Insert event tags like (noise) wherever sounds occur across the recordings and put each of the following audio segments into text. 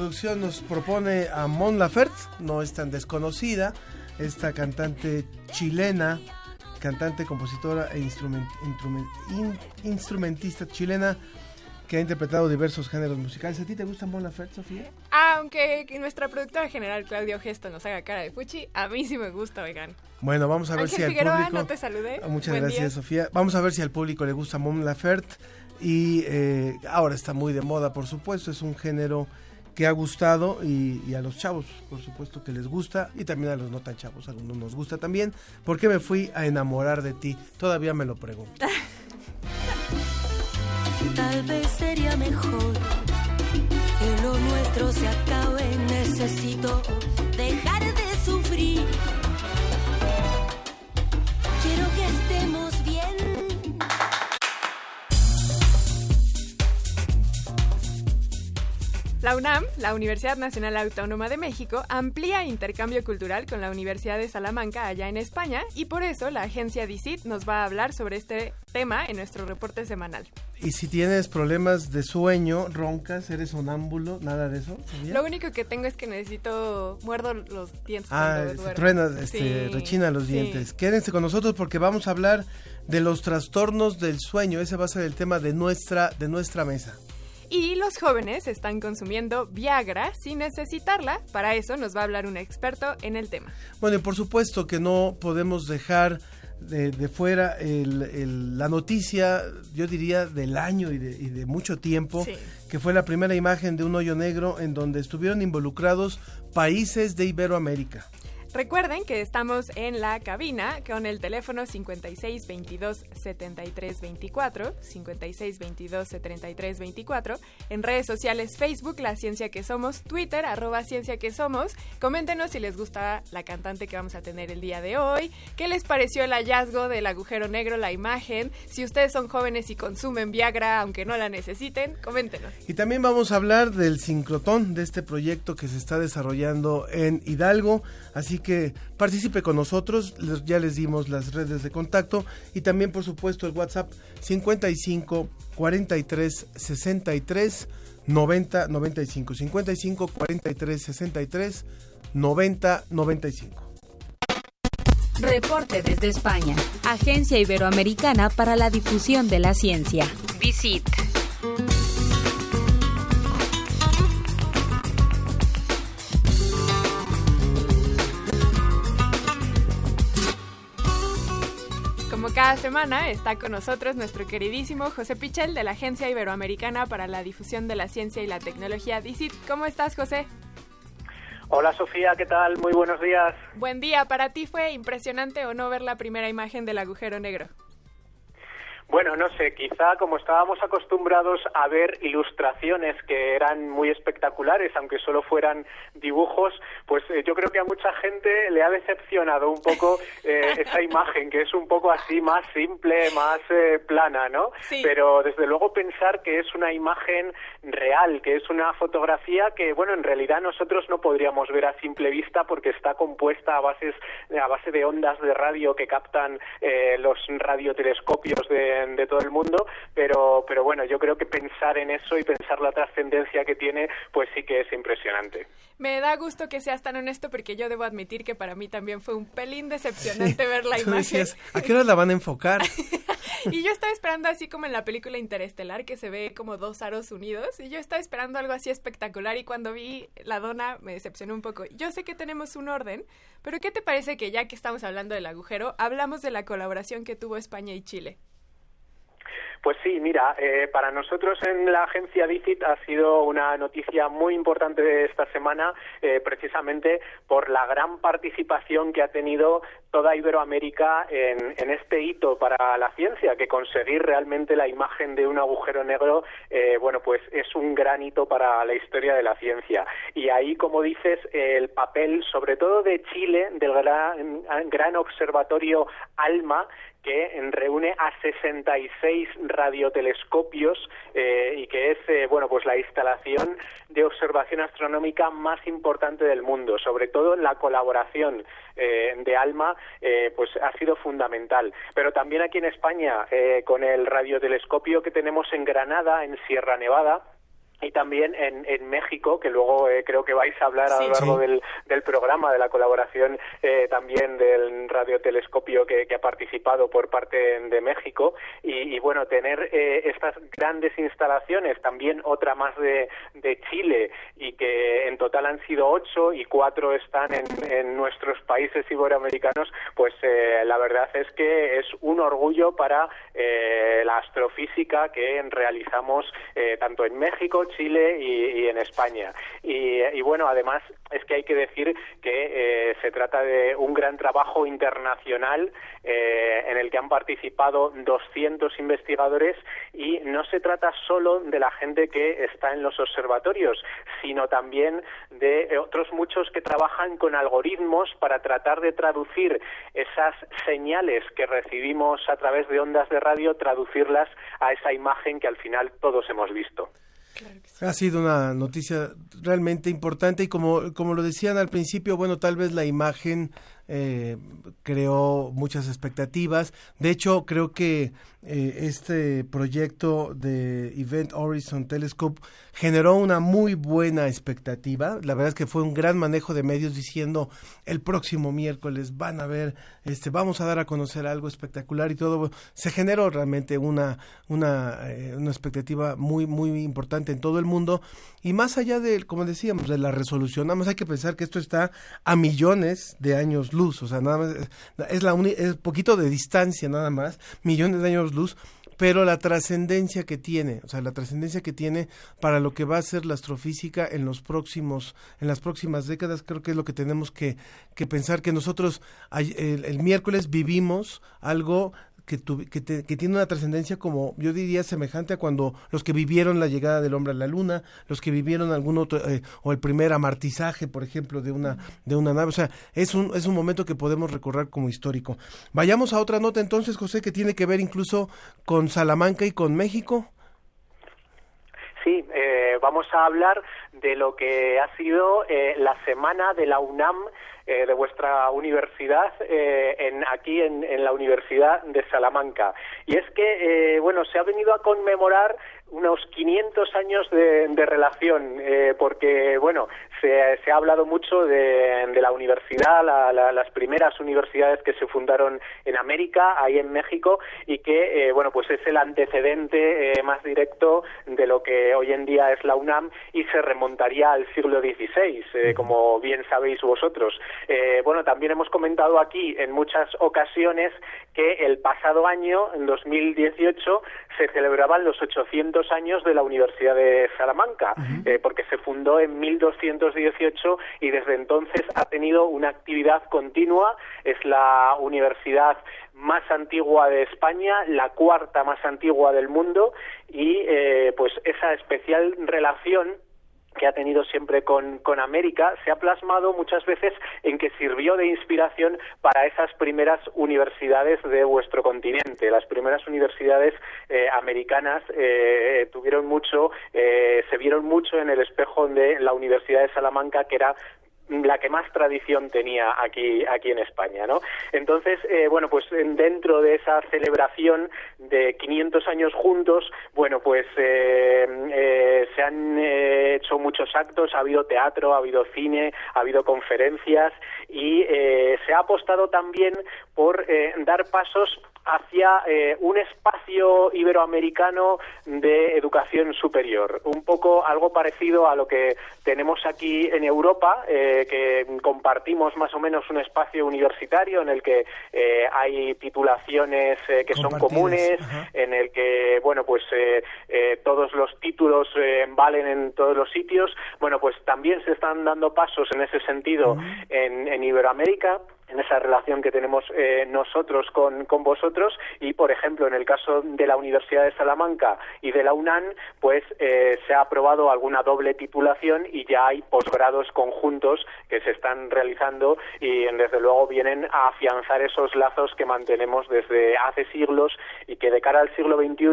Producción nos propone a Mon Laferte, no es tan desconocida, esta cantante chilena, cantante, compositora e instrument- instrument- in- instrumentista chilena que ha interpretado diversos géneros musicales. ¿A ti te gusta Mon Laferte, Sofía? Aunque que nuestra productora general Claudio Gesto nos haga cara de fuchi, a mí sí me gusta, oigan. Bueno, vamos a ver Ángel si al Figueroa, público... no te saludé. Ah, Muchas Buen gracias, día. Sofía. Vamos a ver si al público le gusta Mon Laferte. Y eh, ahora está muy de moda, por supuesto. Es un género que ha gustado y, a los chavos, por supuesto, que les gusta. Y también a los no tan chavos, a algunos nos gusta también. ¿Por qué me fui a enamorar de ti? Todavía me lo pregunto. (laughs) Tal vez sería mejor que lo nuestro se acabe. Necesito dejar de La UNAM, la Universidad Nacional Autónoma de México, amplía intercambio cultural con la Universidad de Salamanca allá en España y por eso la agencia DICIT nos va a hablar sobre este tema en nuestro reporte semanal. Y si tienes problemas de sueño, roncas, eres sonámbulo, nada de eso. ¿sabía? Lo único que tengo es que necesito, muerdo los dientes Ah, se truena, este, Sí, rechina los sí. dientes. Quédense con nosotros porque vamos a hablar de los trastornos del sueño. Ese va a ser el tema de nuestra, de nuestra mesa. Y los jóvenes están consumiendo Viagra sin necesitarla. Para eso nos va a hablar un experto en el tema. Bueno, y por supuesto que no podemos dejar de, de fuera el- el- la noticia, yo diría, del año y de, y de mucho tiempo, Sí. que fue la primera imagen de un hoyo negro en donde estuvieron involucrados países de Iberoamérica. Recuerden que estamos en la cabina con el teléfono 56 22 73 24, 56 22 73 24, en redes sociales Facebook, La Ciencia que Somos, Twitter, arroba Ciencia que Somos. Coméntenos si les gusta la cantante que vamos a tener el día de hoy, qué les pareció el hallazgo del agujero negro, la imagen, si ustedes son jóvenes y consumen Viagra aunque no la necesiten, coméntenos. Y también vamos a hablar del sincrotón, de este proyecto que se está desarrollando en Hidalgo. Así que participe con nosotros, ya les dimos las redes de contacto y también por supuesto el WhatsApp 55 43 63 90 95. 55 43 63 90 95. Reporte desde España. Agencia Iberoamericana para la Difusión de la Ciencia. Visit. Cada semana está con nosotros nuestro queridísimo José Pichel de la Agencia Iberoamericana para la Difusión de la Ciencia y la Tecnología DICIT. ¿Cómo estás, José? Hola Sofía, ¿qué tal? Muy buenos días. Buen día. ¿Para ti fue impresionante o no ver la primera imagen del agujero negro? Bueno, no sé, quizá como estábamos acostumbrados a ver ilustraciones que eran muy espectaculares, aunque solo fueran dibujos, pues eh, yo creo que a mucha gente le ha decepcionado un poco eh, (laughs) esa imagen, que es un poco así más simple, más eh, plana, ¿no? Sí. Pero desde luego pensar que es una imagen real, que es una fotografía que, bueno, en realidad nosotros no podríamos ver a simple vista porque está compuesta a bases a base de ondas de radio que captan eh, los radiotelescopios de, de todo el mundo, pero pero bueno, yo creo que pensar en eso y pensar la trascendencia que tiene, pues sí que es impresionante. Me da gusto que seas tan honesto porque yo debo admitir que para mí también fue un pelín decepcionante ver la imagen. decías, ¿a qué hora la van a enfocar? (laughs) Y yo estaba esperando así como en la película Interestelar que se ve como dos aros unidos y yo estaba esperando algo así espectacular y cuando vi la dona me decepcionó un poco. Yo sé que tenemos un orden, pero ¿qué te parece que ya que estamos hablando del agujero, hablamos de la colaboración que tuvo España y Chile? Pues sí, mira, eh, para nosotros en la agencia DICIT ha sido una noticia muy importante de esta semana, eh, precisamente por la gran participación que ha tenido toda Iberoamérica en, este hito para la ciencia, que conseguir realmente la imagen de un agujero negro, eh, bueno, pues es un gran hito para la historia de la ciencia. Y ahí, como dices, el papel, sobre todo de Chile, del gran observatorio ALMA, que reúne a 66 radiotelescopios eh, y que es eh, bueno pues la instalación de observación astronómica más importante del mundo. Sobre todo la colaboración eh, de ALMA pues ha sido fundamental. Pero también aquí en España con el radiotelescopio que tenemos en Granada en Sierra Nevada y también en, en, México, que luego eh, creo que vais a hablar a lo largo sí. del, del, programa de la colaboración eh, también del radiotelescopio que, que, ha participado por parte de México. Y, y bueno, tener eh, estas grandes instalaciones, también otra más de, de, Chile, y que en total han sido ocho y cuatro están en, en nuestros países iberoamericanos, pues eh, la verdad es que es un orgullo para eh, la astrofísica que realizamos tanto en México, Chile y, en España. Y, y, bueno, además es que hay que decir que eh, se trata de un gran trabajo internacional eh, en el que han participado 200 investigadores y no se trata solo de la gente que está en los observatorios, sino también de otros muchos que trabajan con algoritmos para tratar de traducir esas señales que recibimos a través de ondas de radio, traducirlas a esa imagen que al final todos hemos visto. Ha sido una noticia realmente importante y como, como lo decían al principio, bueno, tal vez la imagen eh, creó muchas expectativas. De hecho, creo que eh, este proyecto de Event Horizon Telescope generó una muy buena expectativa. La verdad es que fue un gran manejo de medios diciendo el próximo miércoles van a ver, este, vamos a dar a conocer algo espectacular y todo. Se generó realmente una, una, eh, una expectativa muy, muy importante en todo el mundo. Y más allá de, como decíamos, de la resolución, nada más hay que pensar que esto está a millones de años luz, o sea, nada más es la es poquito de distancia nada más, millones de años luz, pero la trascendencia que tiene, o sea, la trascendencia que tiene para lo que va a ser la astrofísica en los próximos, en las próximas décadas, creo que es lo que tenemos que, que pensar que nosotros el, el miércoles vivimos algo que, que, te, que, tiene una trascendencia como yo diría semejante a cuando los que vivieron la llegada del hombre a la luna, los que vivieron algún otro eh, o el primer amartizaje, por ejemplo, de una de una nave, o sea, es un es un momento que podemos recorrer como histórico. Vayamos a otra nota entonces, José, que tiene que ver incluso con Salamanca y con México. Sí, eh, vamos a hablar de lo que ha sido eh, la semana de la UNAM eh, de vuestra universidad eh, en, aquí en, en, la Universidad de Salamanca. Y es que, eh, bueno, se ha venido a conmemorar unos 500 años de, de relación, eh, porque, bueno, se, se, ha hablado mucho de, de la universidad, la, la, las primeras universidades que se fundaron en América, ahí en México, y que, eh, bueno, pues es el antecedente eh, más directo de lo que hoy en día es la UNAM y se remonta remontaría al siglo XVI, eh, como bien sabéis vosotros. Eh, bueno, también hemos comentado aquí en muchas ocasiones que el pasado año, en 2018, se celebraban los 800 años de la Universidad de Salamanca, eh, porque se fundó en 1218 y desde entonces ha tenido una actividad continua. Es la universidad más antigua de España, la cuarta más antigua del mundo y eh, pues esa especial relación que ha tenido siempre con, con, América, se ha plasmado muchas veces en que sirvió de inspiración para esas primeras universidades de vuestro continente. Las primeras universidades eh, americanas eh, tuvieron mucho, eh, se vieron mucho en el espejo de la Universidad de Salamanca, que era la que más tradición tenía aquí aquí en España, ¿no? Entonces, eh, bueno, pues dentro de esa celebración de 500 años juntos, bueno, pues eh, eh, se han eh, hecho muchos actos, ha habido teatro, ha habido cine, ha habido conferencias y eh, se ha apostado también por dar pasos hacia eh, un espacio iberoamericano de educación superior, un poco algo parecido a lo que tenemos aquí en Europa, eh, que compartimos más o menos un espacio universitario en el que eh, hay titulaciones eh, que son comunes, Ajá. en el que bueno pues eh, eh, todos los títulos eh, valen en todos los sitios. Bueno pues también se están dando pasos en ese sentido en, en Iberoamérica en esa relación que tenemos eh, nosotros con, con vosotros y, por ejemplo, en el caso de la Universidad de Salamanca y de la UNAM, pues eh, se ha aprobado alguna doble titulación y ya hay posgrados conjuntos que se están realizando y, desde luego, vienen a afianzar esos lazos que mantenemos desde hace siglos y que de cara al siglo XXI,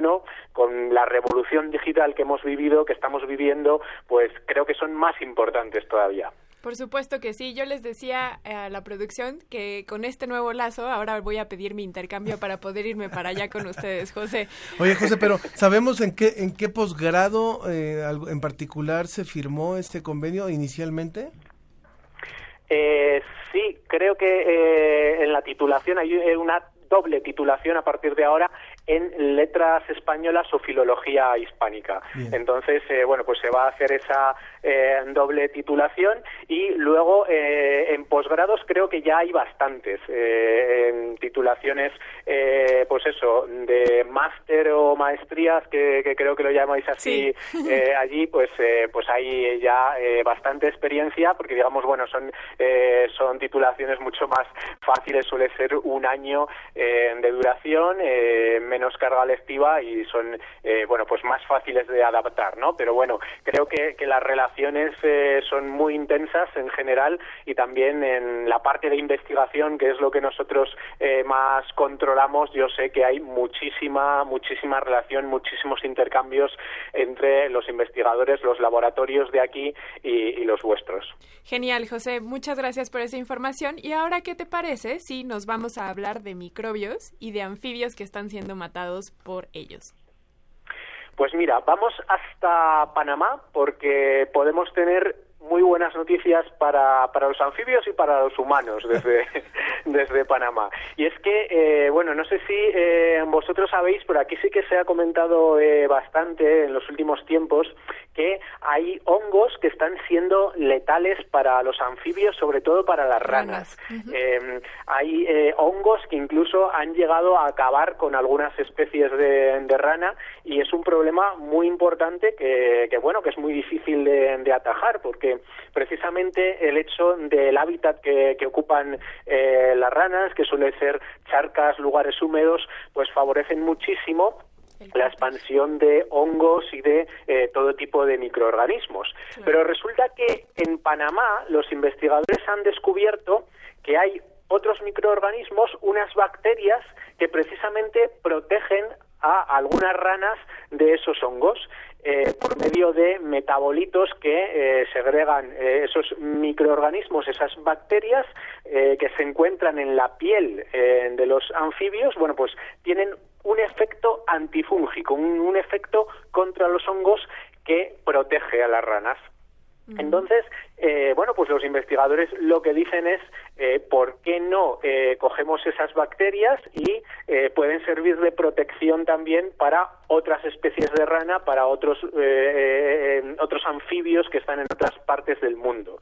con la revolución digital que hemos vivido, que estamos viviendo, pues creo que son más importantes todavía. Por supuesto que sí. Yo les decía a la producción que con este nuevo lazo ahora voy a pedir mi intercambio para poder irme para allá con ustedes, José. Oye, José, pero ¿sabemos en qué en qué posgrado eh, en particular se firmó este convenio inicialmente? Eh, sí, creo que eh, en la titulación hay eh, una doble titulación a partir de ahora en letras españolas o filología hispánica. Bien. Entonces, eh, bueno, pues se va a hacer esa eh, doble titulación y luego eh, en posgrados creo que ya hay bastantes eh, en titulaciones, eh, pues eso, de máster o maestrías que, que creo que lo llamáis así Sí. eh, allí, pues eh, pues hay ya eh, bastante experiencia porque digamos bueno son eh, son titulaciones mucho más fáciles, suele ser un año de duración, eh, menos carga lectiva y son eh, bueno pues más fáciles de adaptar, ¿no? Pero bueno creo que, que las relaciones eh, son muy intensas en general y también en la parte de investigación que es lo que nosotros eh, más controlamos, yo sé que hay muchísima muchísima relación, muchísimos intercambios entre los investigadores, los laboratorios de aquí y, y los vuestros. Genial, José. Muchas gracias por esa información. Y ahora, ¿qué te parece si nos vamos a hablar de microbios y de anfibios que están siendo matados por ellos? Pues mira, vamos hasta Panamá porque podemos tener muy buenas noticias para, para los anfibios y para los humanos desde, (laughs) desde Panamá. Y es que, eh, bueno, no sé si eh, vosotros sabéis, pero aquí sí que se ha comentado eh, bastante en los últimos tiempos que hay hongos que están siendo letales para los anfibios, sobre todo para las ranas. Eh, hay eh, hongos que incluso han llegado a acabar con algunas especies de, de rana y es un problema muy importante que, que, bueno que es muy difícil de, de atajar porque precisamente el hecho del hábitat que, que ocupan eh, las ranas que suele ser charcas lugares húmedos pues favorecen muchísimo la expansión de hongos y de eh, todo tipo de microorganismos. Pero resulta que en Panamá los investigadores han descubierto que hay otros microorganismos, unas bacterias que precisamente protegen a algunas ranas de esos hongos. Eh, por medio de metabolitos que eh, segregan eh, esos microorganismos, esas bacterias eh, que se encuentran en la piel de los anfibios, bueno, pues tienen un efecto antifúngico, un efecto contra los hongos que protege a las ranas. Entonces, eh, bueno, pues los investigadores lo que dicen es eh, por qué no eh, cogemos esas bacterias y eh, pueden servir de protección también para otras especies de rana, para otros, eh, otros anfibios que están en otras partes del mundo.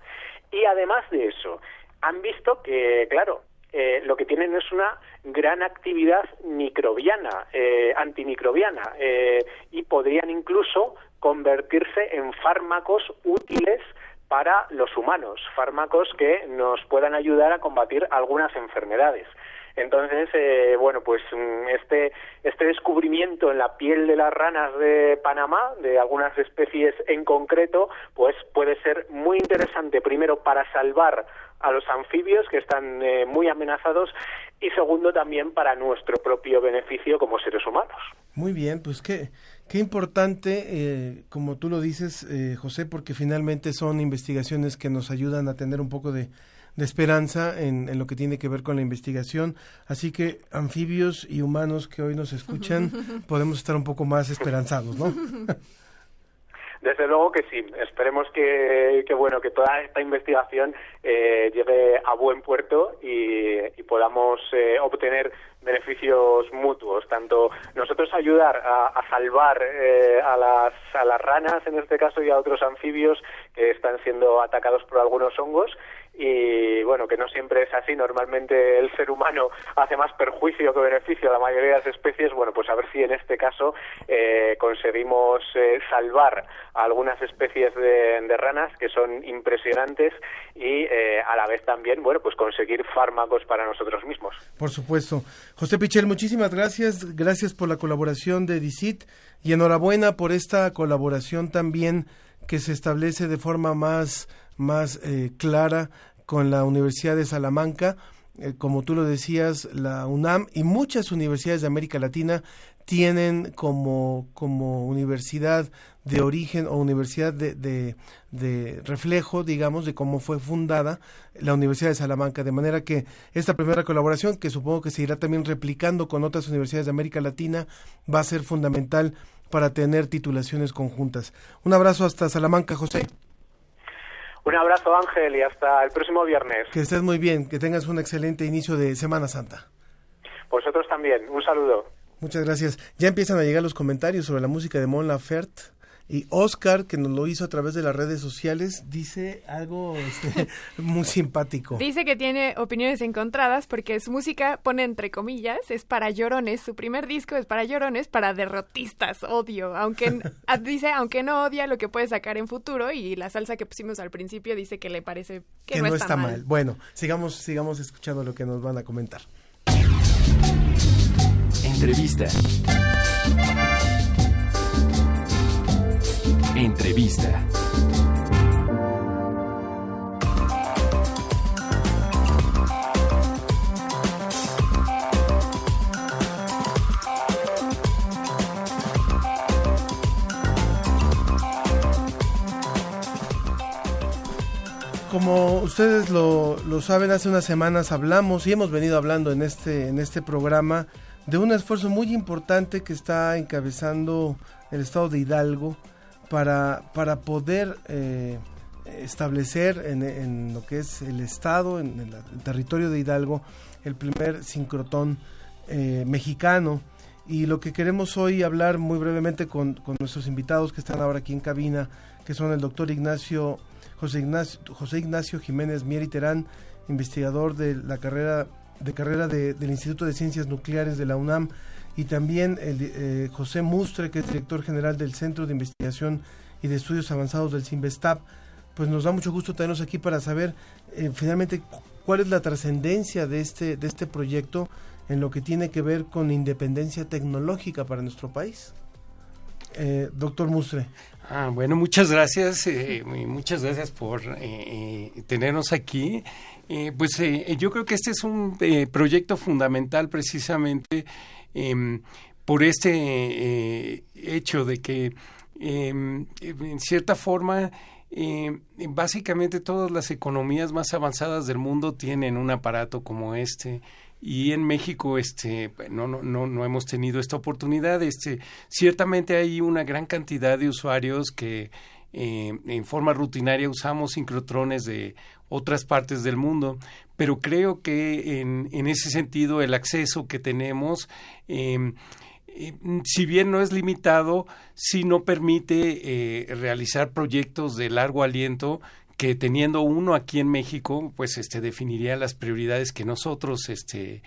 Y además de eso, han visto que, claro, eh, lo que tienen es una gran actividad microbiana, eh, antimicrobiana, eh, y podrían incluso convertirse en fármacos útiles para los humanos, fármacos que nos puedan ayudar a combatir algunas enfermedades. Entonces, eh, bueno, pues mm, este, este descubrimiento en la piel de las ranas de Panamá, de algunas especies en concreto, pues puede ser muy interesante, primero, para salvar a los anfibios que están eh, muy amenazados y segundo también para nuestro propio beneficio como seres humanos. Muy bien, pues qué, qué importante, eh, como tú lo dices, eh, José, porque finalmente son investigaciones que nos ayudan a tener un poco de, de esperanza en, en, lo que tiene que ver con la investigación. Así que anfibios y humanos que hoy nos escuchan, (laughs) podemos estar un poco más esperanzados, ¿no? (laughs) Desde luego que sí. Esperemos que, que bueno que toda esta investigación eh, llegue a buen puerto y, podamos eh, obtener beneficios mutuos. Tanto nosotros ayudar a, a salvar eh, a, las, a las ranas, en este caso, y a otros anfibios que están siendo atacados por algunos hongos, y bueno, que no siempre es así, normalmente el ser humano hace más perjuicio que beneficio a la mayoría de las especies, bueno, pues a ver si en este caso eh, conseguimos eh, salvar a algunas especies de, ranas que son impresionantes y eh, a la vez también, bueno, pues conseguir fármacos para nosotros mismos. Por supuesto. José Pichel, muchísimas gracias, gracias por la colaboración de DICIT y enhorabuena por esta colaboración también que se establece de forma más más eh, clara con la Universidad de Salamanca. Eh, como tú lo decías, la UNAM y muchas universidades de América Latina tienen como, como universidad de origen o universidad de, de, de, reflejo, digamos, de cómo fue fundada la Universidad de Salamanca. De manera que esta primera colaboración, que supongo que se irá también replicando con otras universidades de América Latina, va a ser fundamental para tener titulaciones conjuntas. Un abrazo hasta Salamanca, José. Un abrazo Ángel y hasta el próximo viernes. Que estés muy bien, que tengas un excelente inicio de Semana Santa. Vosotros también, un saludo. Muchas gracias. Ya empiezan a llegar los comentarios sobre la música de Mon Laferte. Y Oscar, que nos lo hizo a través de las redes sociales, dice algo este, (laughs) muy simpático. Dice que tiene opiniones encontradas porque su música, pone entre comillas, es para llorones. Su primer disco es para llorones, para derrotistas, odio. Aunque (laughs) dice, aunque no odia lo que puede sacar en futuro y la salsa que pusimos al principio dice que le parece que, que no, no, está, está mal. mal. Bueno, sigamos, sigamos escuchando lo que nos van a comentar. Entrevista. Entrevista. Como ustedes lo, lo, saben, hace unas semanas hablamos y hemos venido hablando en este, en este programa de un esfuerzo muy importante que está encabezando el estado de Hidalgo para, para poder eh, establecer en, en, lo que es el estado, en el, territorio de Hidalgo, el primer sincrotón eh, mexicano. Y lo que queremos hoy hablar muy brevemente con, con, nuestros invitados que están ahora aquí en cabina, que son el doctor Ignacio José Ignacio, José Ignacio Jiménez Mieri Terán, investigador de la carrera de carrera de, del Instituto de Ciencias Nucleares de la UNAM, y también el, eh, José Mustre, que es director general del Centro de Investigación y de Estudios Avanzados del CIMBESTAP. Pues nos da mucho gusto tenernos aquí para saber eh, finalmente cuál es la trascendencia de este, de este proyecto en lo que tiene que ver con independencia tecnológica para nuestro país. Eh, doctor Mustre. Ah, bueno, muchas gracias, eh, muchas gracias por eh, tenernos aquí. pues yo creo que este es un proyecto fundamental precisamente em, por este hecho de que em, en cierta forma básicamente todas las economías más avanzadas del mundo tienen un aparato como este. Y en México este no, no, no, no hemos tenido esta oportunidad. Este ciertamente hay una gran cantidad de usuarios que eh, en forma rutinaria usamos sincrotrones de otras partes del mundo, pero creo que en, en ese sentido el acceso que tenemos, eh, eh, si bien no es limitado, sí no permite eh, realizar proyectos de largo aliento que teniendo uno aquí en México, pues este definiría las prioridades que nosotros este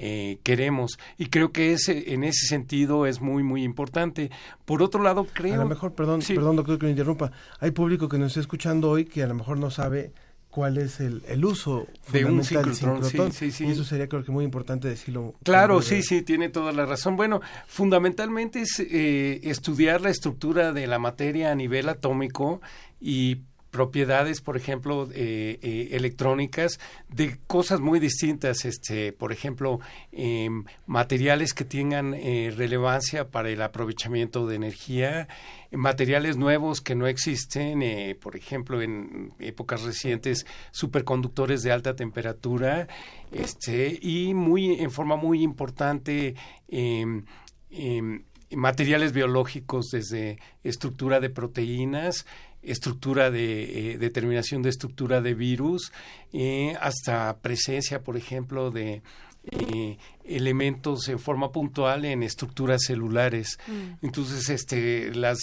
eh, queremos y creo que ese en ese sentido es muy muy importante. Por otro lado, creo A lo mejor, perdón, Sí. perdón, doctor, que me interrumpa. Hay público que nos está escuchando hoy que a lo mejor no sabe cuál es el, el uso De un sincrotrón, sí, sí, sí. Y eso sería creo que muy importante decirlo. Claro, sí, sí, tiene toda la razón. Bueno, fundamentalmente es eh, estudiar la estructura de la materia a nivel atómico y propiedades, por ejemplo, eh, eh, electrónicas de cosas muy distintas, este, por ejemplo, em, materiales que tengan eh, relevancia para el aprovechamiento de energía, materiales nuevos que no existen, por ejemplo, en épocas recientes, superconductores de alta temperatura, este, y muy, en forma muy importante, em, em, materiales biológicos desde estructura de proteínas, estructura de eh, determinación de estructura de virus, eh, hasta presencia, por ejemplo, de eh, elementos en forma puntual en estructuras celulares. Mm. Entonces, este, las,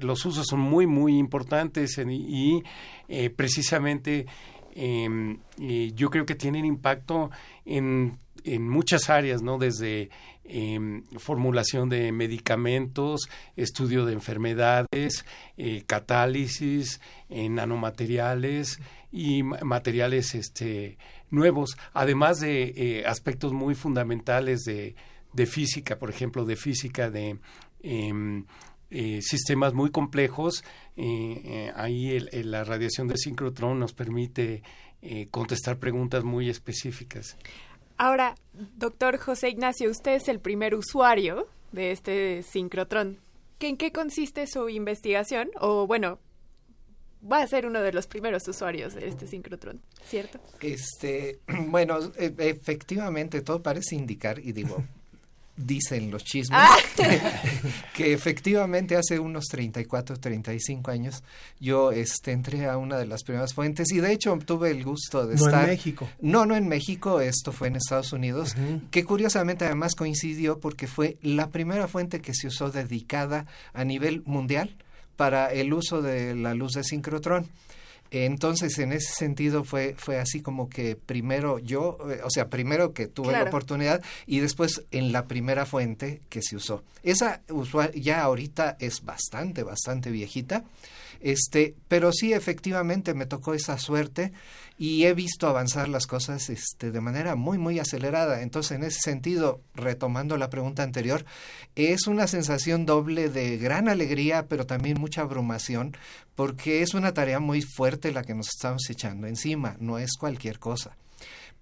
los usos son muy, muy importantes en- y precisamente eh, yo creo que tienen impacto en, en muchas áreas, ¿no? Desde eh, formulación de medicamentos, estudio de enfermedades, eh, catálisis, eh, nanomateriales y ma- materiales este, nuevos, además de eh, aspectos muy fundamentales de, física, por ejemplo, de física de em, eh, sistemas muy complejos. ahí el- la radiación de sincrotrón nos permite contestar preguntas muy específicas. Ahora, doctor José Ignacio, usted es el primer usuario de este sincrotrón. ¿Qué- ¿En qué consiste su investigación? O bueno, va a ser uno de los primeros usuarios de este sincrotrón, ¿cierto? Este, (clears throat) bueno, e- efectivamente todo parece indicar, y digo, dicen los chismes, Ah. (laughs) que efectivamente hace unos 34, 35 años yo este, entré a una de las primeras fuentes y de hecho tuve el gusto de No en estar... México. No, no en México, esto fue en Estados Unidos, que curiosamente además coincidió porque fue la primera fuente que se usó dedicada a nivel mundial para el uso de la luz de sincrotrón. Entonces, en ese sentido fue fue así como que primero yo, eh, o sea, primero que tuve la oportunidad y después en la primera fuente que se usó. Esa usua- ya ahorita es bastante, bastante viejita. Este, pero sí efectivamente me tocó esa suerte y he visto avanzar las cosas este, de manera muy, muy acelerada. Entonces, en ese sentido, retomando la pregunta anterior, es una sensación doble de gran alegría, pero también mucha abrumación, porque es una tarea muy fuerte la que nos estamos echando encima, no es cualquier cosa.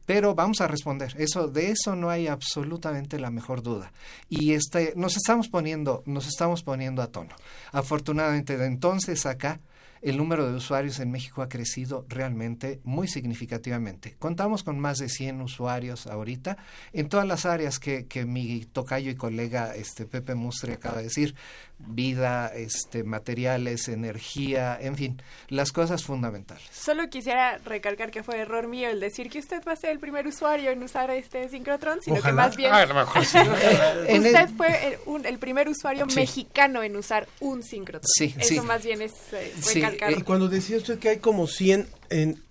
Pero vamos a responder. Eso, de eso no hay absolutamente la mejor duda. Y este, nos estamos poniendo, nos estamos poniendo a tono. Afortunadamente, de entonces acá, el número de usuarios en México ha crecido realmente muy significativamente. Contamos con más de 100 usuarios ahorita en todas las áreas que, que mi tocayo y colega este Pepe Mustre acaba de decir, vida, este materiales, energía, en fin, las cosas fundamentales. Solo quisiera recalcar que fue error mío el decir que usted va a ser el primer usuario en usar este sincrotrón, sino que más bien Ah, a lo mejor sí, (laughs) usted fue el, un- el primer usuario Sí. mexicano en usar un sincrotrón. Sí, Eso sí. más bien es eh, Sí, y cuando decía usted que hay como 100 en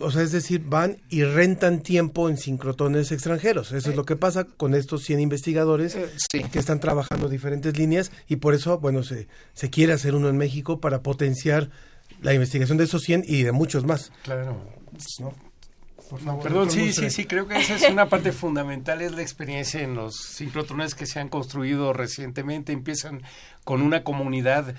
o sea, es decir, van y rentan tiempo en sincrotones extranjeros. Eso es lo que pasa con estos 100 investigadores que están trabajando diferentes líneas y por eso, bueno, se, se quiere hacer uno en México para potenciar la investigación de esos 100 y de muchos más. Claro. ¿No? Por favor, Perdón, sí, sí, sí, creo que esa es una parte fundamental, es la experiencia en los sincrotrones que se han construido recientemente. Empiezan con una comunidad eh,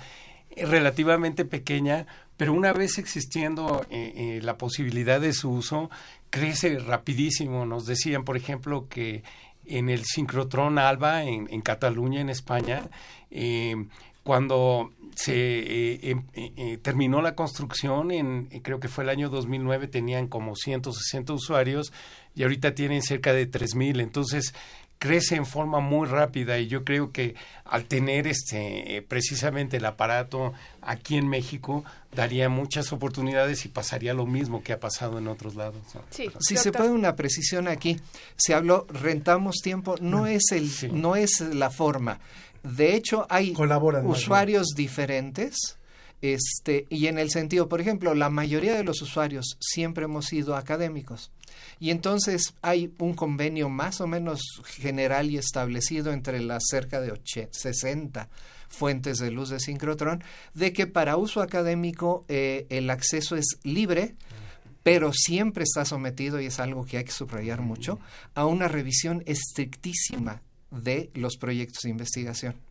relativamente pequeña, pero una vez existiendo eh, eh, la posibilidad de su uso, crece rapidísimo. Nos decían, por ejemplo, que en el sincrotrón Alba, en, Cataluña, en España, eh, cuando se eh, em- eh, terminó la construcción, en, creo que fue el año 2009, tenían como 160 usuarios y ahorita tienen cerca de 3.000. Entonces, crece en forma muy rápida y yo creo que al tener este precisamente el aparato aquí en México daría muchas oportunidades y pasaría lo mismo que ha pasado en otros lados. ¿no? si se puede una precisión aquí, se habló rentamos tiempo, no es el no es la forma. De hecho, hay Colaboran más, usuarios diferentes. Este, y en el sentido, por ejemplo, la mayoría de los usuarios siempre hemos sido académicos. Y entonces hay un convenio más o menos general y establecido entre las cerca de 80, 60 fuentes de luz de sincrotrón, de que para uso académico eh, el acceso es libre, pero siempre está sometido, y es algo que hay que subrayar mucho, a una revisión estrictísima de los proyectos de investigación.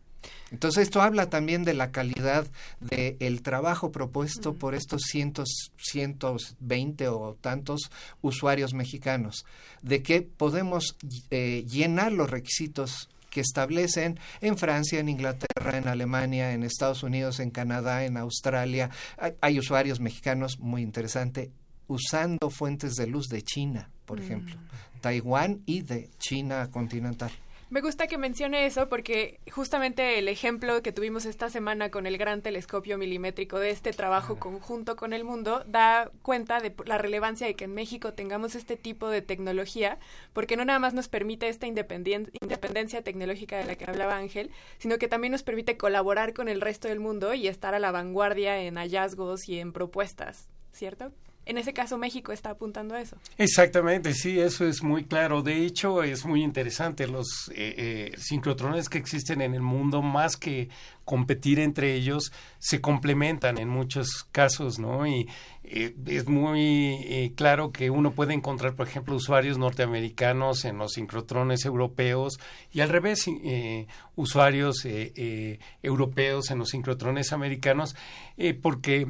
Entonces esto habla también de la calidad del trabajo propuesto por estos cientos, cientos veinte o tantos usuarios mexicanos, de que podemos eh, llenar los requisitos que establecen en Francia, en Inglaterra, en Alemania, en Estados Unidos, en Canadá, en Australia. Hay, hay usuarios mexicanos, muy interesante, usando fuentes de luz de China, por ejemplo, Taiwán y de China continental. Me gusta que mencione eso porque justamente el ejemplo que tuvimos esta semana con el gran telescopio milimétrico de este trabajo conjunto con el mundo da cuenta de la relevancia de que en México tengamos este tipo de tecnología porque no nada más nos permite esta independencia tecnológica de la que hablaba Ángel, sino que también nos permite colaborar con el resto del mundo y estar a la vanguardia en hallazgos y en propuestas, ¿cierto? En ese caso México está apuntando a eso. Exactamente, sí, eso es muy claro. De hecho, es muy interesante los eh, eh, sincrotrones que existen en el mundo, más que competir entre ellos, se complementan en muchos casos, ¿no? Y eh, es muy eh, claro que uno puede encontrar, por ejemplo, usuarios norteamericanos en los sincrotrones europeos y al revés, usuarios europeos en los sincrotrones americanos, porque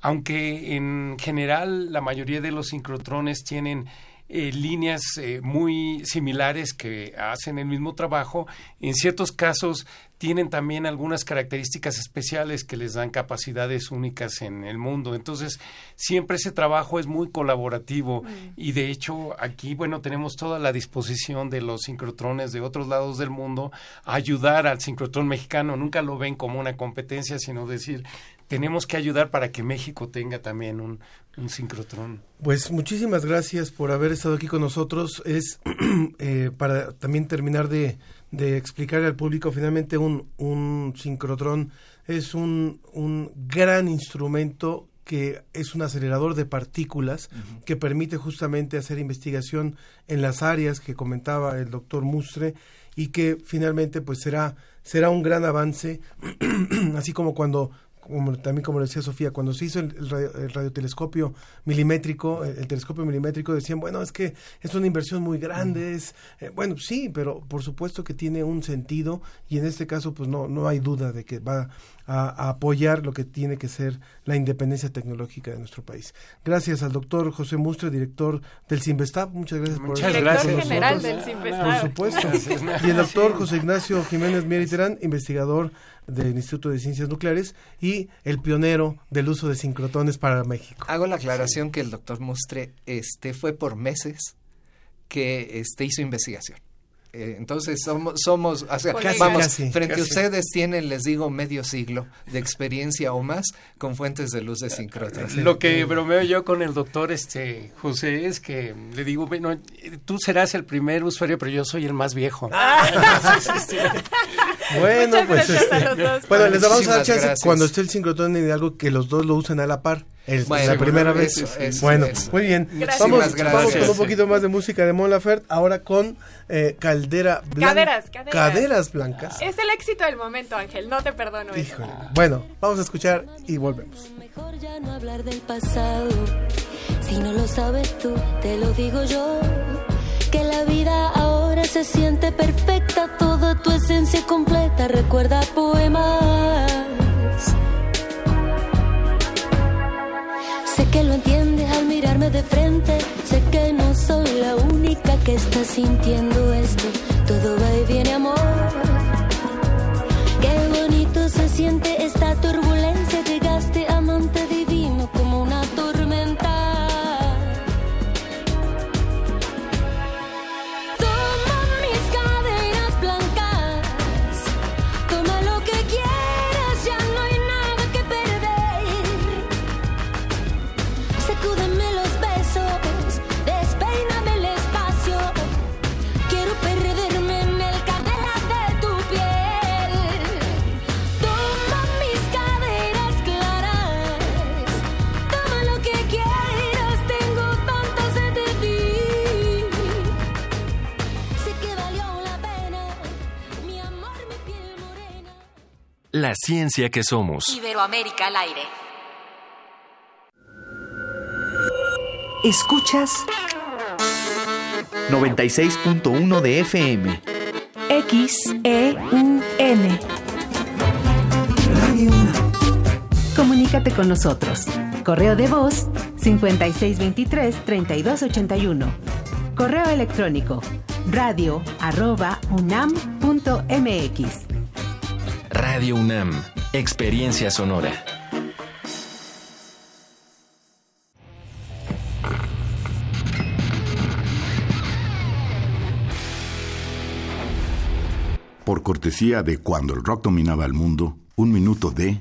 aunque en general la mayoría de los sincrotrones tienen eh, líneas eh, muy similares que hacen el mismo trabajo, en ciertos casos tienen también algunas características especiales que les dan capacidades únicas en el mundo. Entonces, siempre ese trabajo es muy colaborativo y de hecho aquí, bueno, tenemos toda la disposición de los sincrotrones de otros lados del mundo a ayudar al sincrotrón mexicano. Nunca lo ven como una competencia, sino decir, tenemos que ayudar para que México tenga también un, un sincrotrón. Pues muchísimas gracias por haber estado aquí con nosotros. Es (clears throat) eh, para también terminar de, de explicarle al público, finalmente un, un sincrotrón es un, un gran instrumento que es un acelerador de partículas que permite justamente hacer investigación en las áreas que comentaba el doctor Mustre y que finalmente pues será será un gran avance (clears throat) así como cuando como, también como decía Sofía, cuando se hizo el, el, radio, el radiotelescopio milimétrico, el, el, telescopio milimétrico, decían, bueno, es que es una inversión muy grande, es, eh, bueno, sí, pero por supuesto que tiene un sentido y en este caso pues no, no hay duda de que va a, a apoyar lo que tiene que ser la independencia tecnológica de nuestro país. Gracias al doctor José Mustre, director del Simvestab, muchas gracias por Muchas estar gracias. con general del Simvestab. Por supuesto. Gracias. Y el doctor José Ignacio Jiménez Mieriterán, investigador del Instituto de Ciencias Nucleares y el pionero del uso de sincrotones para México. Hago la aclaración que el doctor Mustre este, fue por meses que este, hizo investigación. Eh, entonces somos, somos o sea, Colegas. vamos, Casi, frente casi. a ustedes tienen, les digo, medio siglo de experiencia o más con fuentes de luz de sincrotrón. Lo que bromeo yo con el doctor este José es que le digo, bueno, eh, tú serás el primer usuario, pero yo soy el más viejo. (laughs) Este, Bueno, Muchas pues gracias a este, los dos. bueno, les vamos a dar chance gracias. cuando esté el sincrotón en algo que los dos lo usen a la par. Es Bueno, la primera bueno, vez. eso, eso, bueno, eso. muy bien. Gracias. Vamos, Muchísimas vamos con gracias. un poquito más de música de Mon Laferte, ahora con eh, Caldera Blanca. Caderas, caderas. Caderas blancas. Es el éxito del momento, Ángel, no te perdono eso. Híjole. Bueno, vamos a escuchar y volvemos. Mejor ya no hablar del pasado. Si no lo sabes tú, te lo digo yo. Que la vida ahora se siente perfecta, toda tu esencia completa. Recuerda poemas. Sé que lo entiendes al mirarme de frente. Sé que no soy la única que está sintiendo esto. Todo va y viene, amor. Qué bonito se siente esta turbulencia. Llegaste La ciencia que somos. Iberoamérica al aire. Escuchas 96.1 de FM. XEUN. Comunícate con nosotros. Correo de voz 5623-3281. Correo electrónico radio arroba unam.mx. Radio UNAM. Experiencia sonora. Por cortesía de cuando el rock dominaba el mundo, un minuto de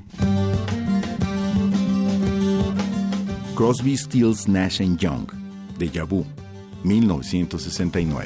Crosby, Stills, Nash Young, de Vu, 1969.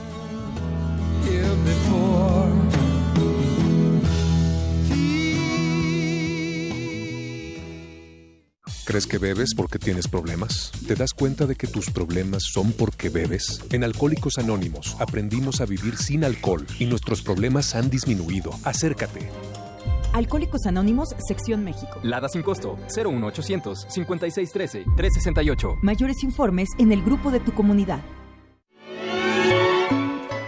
¿Crees que bebes porque tienes problemas? ¿Te das cuenta de que tus problemas son porque bebes? En Alcohólicos Anónimos aprendimos a vivir sin alcohol y nuestros problemas han disminuido. Acércate. Alcohólicos Anónimos, Sección México. Lada sin costo 01800 5613 368. Mayores informes en el grupo de tu comunidad.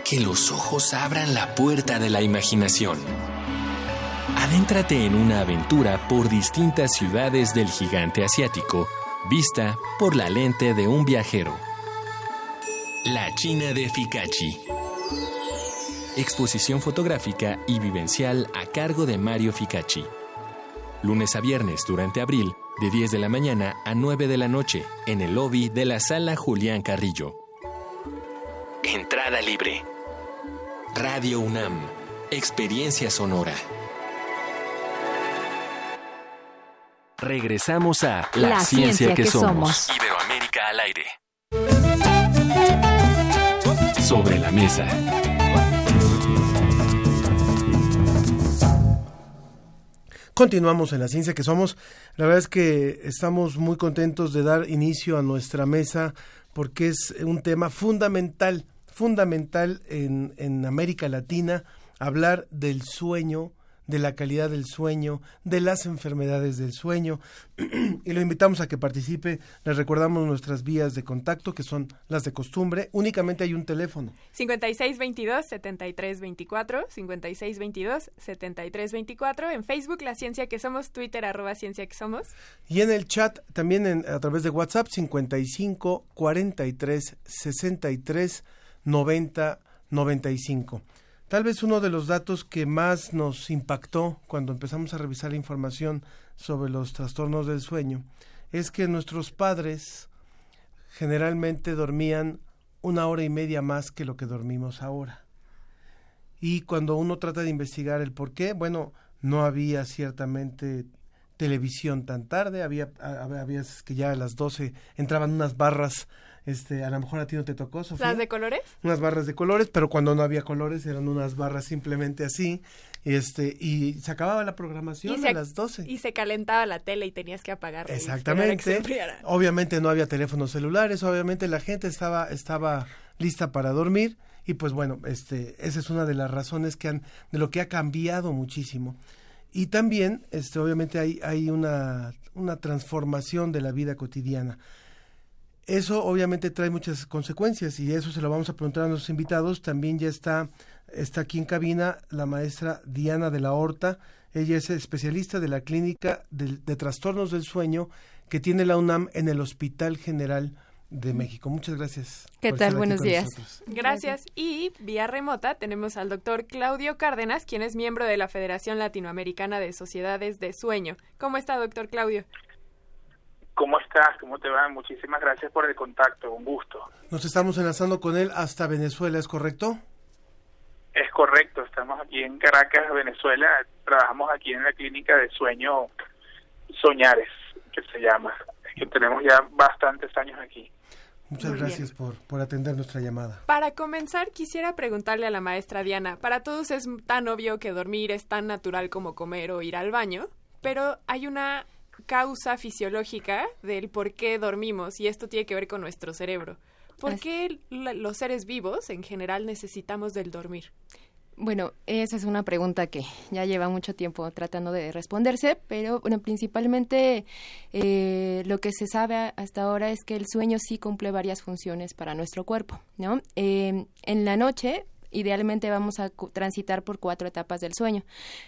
Que los ojos abran la puerta de la imaginación. Adéntrate en una aventura por distintas ciudades del gigante asiático, vista por la lente de un viajero. La China de Fikachi. Exposición fotográfica y vivencial a cargo de Mario Fikachi. Lunes a viernes durante abril, de 10 de la mañana a 9 de la noche, en el lobby de la sala Julián Carrillo. Entrada libre. Radio UNAM. Experiencia sonora. Regresamos a La, ciencia, que, somos. Iberoamérica al aire. Sobre la mesa. Continuamos en la ciencia que somos. La verdad es que estamos muy contentos de dar inicio a nuestra mesa porque es un tema fundamental, fundamental en, en América Latina, hablar del sueño, de la calidad del sueño, de las enfermedades del sueño. (clears throat) y lo invitamos a que participe. Les recordamos nuestras vías de contacto, que son las de costumbre. Únicamente hay un teléfono. 5622-7324, 5622-7324. En Facebook, La Ciencia que Somos, Twitter, arroba Ciencia que Somos. Y en el chat, también en, a través de WhatsApp, 55 43 63 90 95. Tal vez uno de los datos que más nos impactó cuando empezamos a revisar la información sobre los trastornos del sueño es que nuestros padres generalmente dormían una hora y media más que lo que dormimos ahora. Y cuando uno trata de investigar el por qué, bueno, no había ciertamente televisión tan tarde, había, había que ya a las 12 entraban unas barras este, a lo mejor a ti no te tocó, Sofía. ¿Las de colores? Unas barras de colores, pero cuando no había colores eran unas barras simplemente así. Este, y se acababa la programación a las 12. Y se calentaba la tele y tenías que apagarla. Exactamente. Obviamente no había teléfonos celulares, obviamente la gente estaba, estaba lista para dormir. Y pues bueno, este, esa es una de las razones que han, de lo que ha cambiado muchísimo. Y también, este, obviamente hay, hay una, una transformación de la vida cotidiana. Eso obviamente trae muchas consecuencias y eso se lo vamos a preguntar a nuestros invitados. También ya está, está aquí en cabina la maestra Diana de la Horta. Ella es especialista de la clínica de, de trastornos del sueño que tiene la UNAM en el Hospital General de México. Muchas gracias. ¿Qué tal? Buenos días. Nosotros. Gracias. Y vía remota tenemos al doctor Claudio Cárdenas, quien es miembro de la Federación Latinoamericana de Sociedades de Sueño. ¿Cómo está, doctor Claudio? ¿Cómo estás? ¿Cómo te va? Muchísimas gracias por el contacto, un gusto. Nos estamos enlazando con él hasta Venezuela, ¿es correcto? Es correcto, estamos aquí en Caracas, Venezuela, trabajamos aquí en la clínica de sueño Soñares, que se llama, es que tenemos ya bastantes años aquí. Muchas Muy gracias por, por atender nuestra llamada. Para comenzar, quisiera preguntarle a la maestra Diana, para todos es tan obvio que dormir es tan natural como comer o ir al baño, pero hay una causa fisiológica del por qué dormimos y esto tiene que ver con nuestro cerebro. ¿Por qué los seres vivos en general necesitamos del dormir? Bueno, esa es una pregunta que ya lleva mucho tiempo tratando de responderse, pero bueno, principalmente eh, lo que se sabe hasta ahora es que el sueño sí cumple varias funciones para nuestro cuerpo, ¿no? Eh, en la noche, idealmente vamos a transitar por cuatro etapas del sueño.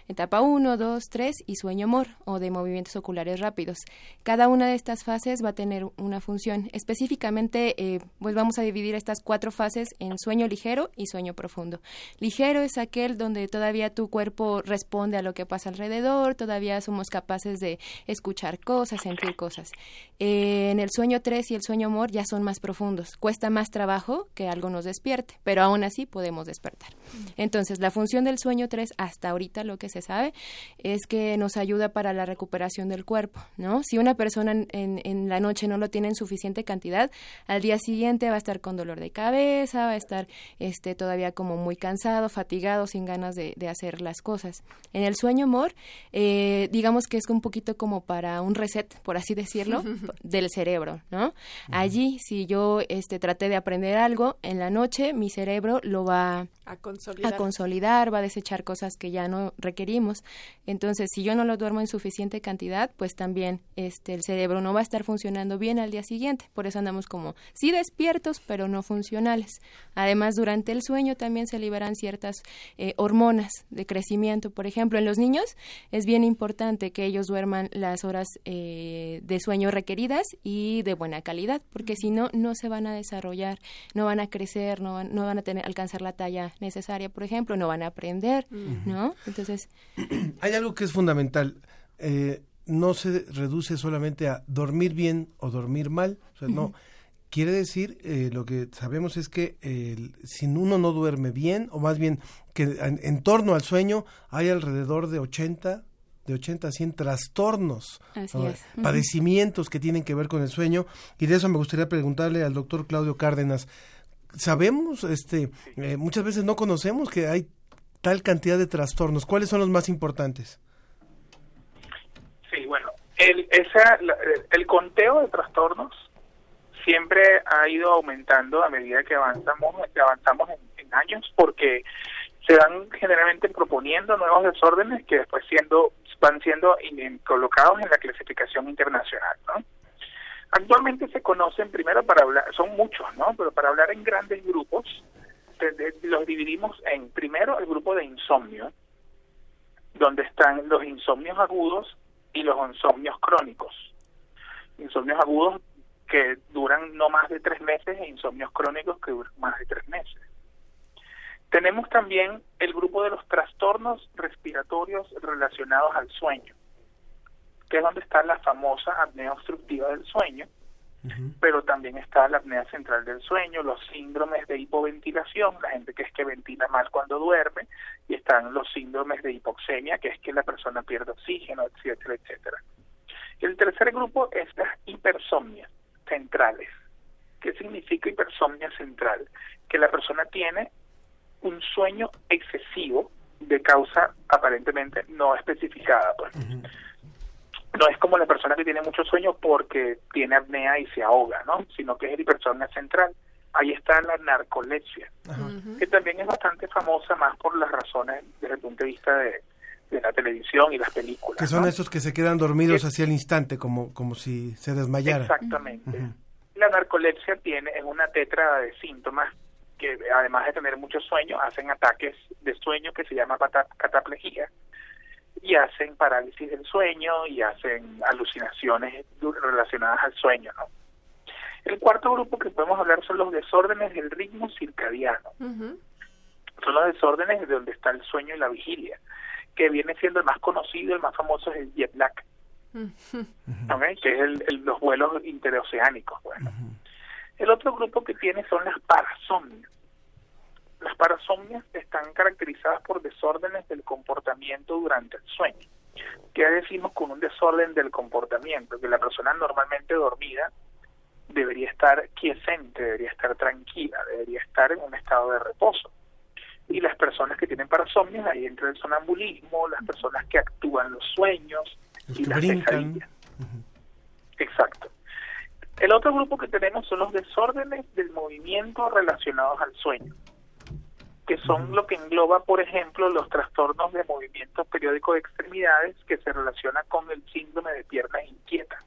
Etapa 1, 2, 3 y sueño mor o de movimientos oculares rápidos. Cada una de estas fases va a tener una función. Específicamente, eh, pues vamos a dividir estas cuatro fases en sueño ligero y sueño profundo. Ligero es aquel donde todavía tu cuerpo responde a lo que pasa alrededor, todavía somos capaces de escuchar cosas, sentir cosas. Eh, en el sueño 3 y el sueño mor ya son más profundos. Cuesta más trabajo que algo nos despierte, pero aún así podemos. Entonces, la función del sueño 3, hasta ahorita lo que se sabe, es que nos ayuda para la recuperación del cuerpo, ¿no? Si una persona en, en- en la noche no lo tiene en suficiente cantidad, al día siguiente va a estar con dolor de cabeza, va a estar este, todavía como muy cansado, fatigado, sin ganas de, de hacer las cosas. En el sueño mor, eh, digamos que es un poquito como para un reset, por así decirlo, (laughs) del cerebro, ¿no? Allí, si yo este, traté de aprender algo, en la noche mi cerebro lo va A consolidar. a consolidar, va a desechar cosas que ya no requerimos. Entonces, si yo no lo duermo en suficiente cantidad, pues también este el cerebro no va a estar funcionando bien al día siguiente. Por eso andamos como sí despiertos, pero no funcionales. Además, durante el sueño también se liberan ciertas eh, hormonas de crecimiento. Por ejemplo, en los niños es bien importante que ellos duerman las horas eh, de sueño requeridas y de buena calidad, porque si no, no se van a desarrollar, no van a crecer, no van, no van a tener, alcanzar la talla necesaria, por ejemplo, no van a aprender, ¿no? Entonces, (clears throat) Hay algo que es fundamental. eh, no se reduce solamente a dormir bien o dormir mal. O sea, no. Quiere decir, eh, lo que sabemos es que si uno no duerme bien, o más bien que en, en torno al sueño hay alrededor de 80, de 80 a 100 trastornos, padecimientos que tienen que ver con el sueño. Y de eso me gustaría preguntarle al doctor Claudio Cárdenas. Sabemos, este, eh, muchas veces no conocemos que hay tal cantidad de trastornos. ¿Cuáles son los más importantes? Sí, bueno, el, el conteo de trastornos siempre ha ido aumentando a medida que avanzamos, avanzamos en, años porque se van generalmente proponiendo nuevos desórdenes que después siendo van siendo colocados en la clasificación internacional, ¿no? Actualmente se conocen primero para hablar, son muchos, ¿no? Pero para hablar en grandes grupos los dividimos en primero el grupo de insomnio, donde están los insomnios agudos y los insomnios crónicos. Insomnios agudos que duran no más de tres meses e insomnios crónicos que duran más de tres meses. Tenemos también el grupo de los trastornos respiratorios relacionados al sueño, que es donde está la famosa apnea obstructiva del sueño, pero también está la apnea central del sueño, los síndromes de hipoventilación, la gente que es que ventila mal cuando duerme, y están los síndromes de hipoxemia, que es que la persona pierde oxígeno, etcétera, etcétera. El tercer grupo es las hipersomnias centrales. ¿Qué significa hipersomnia central? Que la persona tiene un sueño excesivo de causa aparentemente no especificada. Pues. No es como la persona que tiene mucho sueño porque tiene apnea y se ahoga, ¿no? Sino que es hipersomnia central. Ahí está la narcolepsia, que también es bastante famosa más por las razones desde el punto de vista de, de la televisión y las películas. Que son ¿no? esos que se quedan dormidos hacia el instante, como, como si se desmayaran. Exactamente. Ujú. La narcolepsia tiene es una tetra de síntomas que además de tener mucho sueño hacen ataques de sueño que se llama cataplejía y hacen parálisis del sueño y hacen alucinaciones relacionadas al sueño, ¿no? El cuarto grupo que podemos hablar son los desórdenes del ritmo circadiano. Son los desórdenes de donde está el sueño y la vigilia, que viene siendo el más conocido, el más famoso es el jet lag. ¿ok? que es el, el- los vuelos interoceánicos. Bueno. El otro grupo que tiene son las parasomnias. Las parasomnias están caracterizadas por desórdenes del comportamiento durante el sueño. ¿Qué decimos con un desorden del comportamiento? Que la persona normalmente dormida debería estar quiescente, debería estar tranquila, debería estar en un estado de reposo. Y las personas que tienen parasomnias, ahí entra el sonambulismo, las personas que actúan los sueños Los y las pesadillas. Exacto. El otro grupo que tenemos son los desórdenes del movimiento relacionados al sueño, que son lo que engloba, por ejemplo, los trastornos de movimiento periódico de extremidades que se relaciona con el síndrome de piernas inquietas,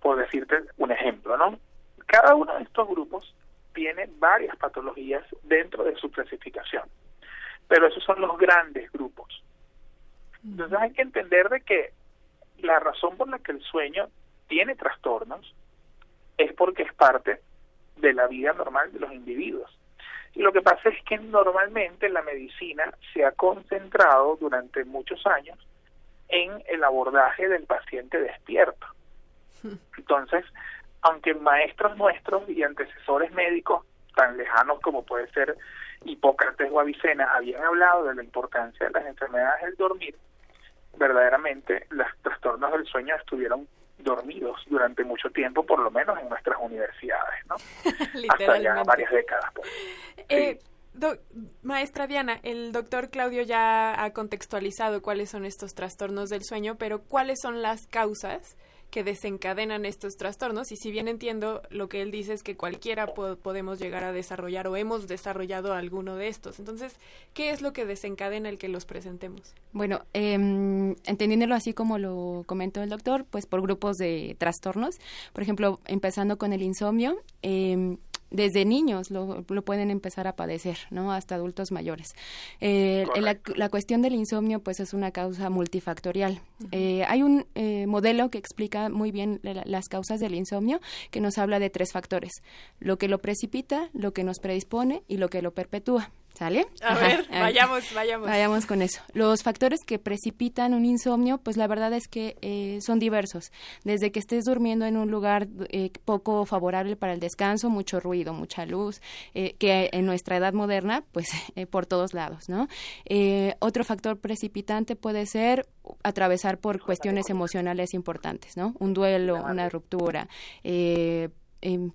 por decirte un ejemplo, ¿no? Cada uno de estos grupos tiene varias patologías dentro de su clasificación, pero esos son los grandes grupos. Entonces hay que entender de que la razón por la que el sueño tiene trastornos es porque es parte de la vida normal de los individuos. Y lo que pasa es que normalmente la medicina se ha concentrado durante muchos años en el abordaje del paciente despierto. (laughs) Entonces, aunque maestros nuestros y antecesores médicos tan lejanos como puede ser Hipócrates o Avicena habían hablado de la importancia de las enfermedades del dormir, verdaderamente los trastornos del sueño estuvieron dormidos durante mucho tiempo, por lo menos en nuestras universidades, ¿no? (laughs) Hasta ya varias décadas. pues. Eh, do- maestra Diana, el doctor Claudio ya ha contextualizado cuáles son estos trastornos del sueño, pero ¿cuáles son las causas que desencadenan estos trastornos? Y si bien entiendo, lo que él dice es que cualquiera po- podemos llegar a desarrollar o hemos desarrollado alguno de estos. Entonces, ¿qué es lo que desencadena el que los presentemos? Bueno, em, entendiéndolo así como lo comentó el doctor, pues por grupos de trastornos. Por ejemplo, empezando con el insomnio, em, desde niños lo, lo pueden empezar a padecer, ¿no? Hasta adultos mayores. Eh, la, la cuestión del insomnio, pues es una causa multifactorial. Eh, hay un eh, modelo que explica muy bien la- las causas del insomnio, que nos habla de tres factores: lo que lo precipita, lo que nos predispone y lo que lo perpetúa. ¿Sale? A Ajá. ver, vayamos, vayamos. Vayamos con eso. Los factores que precipitan un insomnio, pues la verdad es que eh, son diversos. Desde que estés durmiendo en un lugar eh, poco favorable para el descanso, mucho ruido, mucha luz, eh, que en nuestra edad moderna, pues (laughs) eh, por todos lados, ¿no? Otro factor precipitante puede ser atravesar por cuestiones emocionales importantes, ¿no? Un duelo, una ruptura,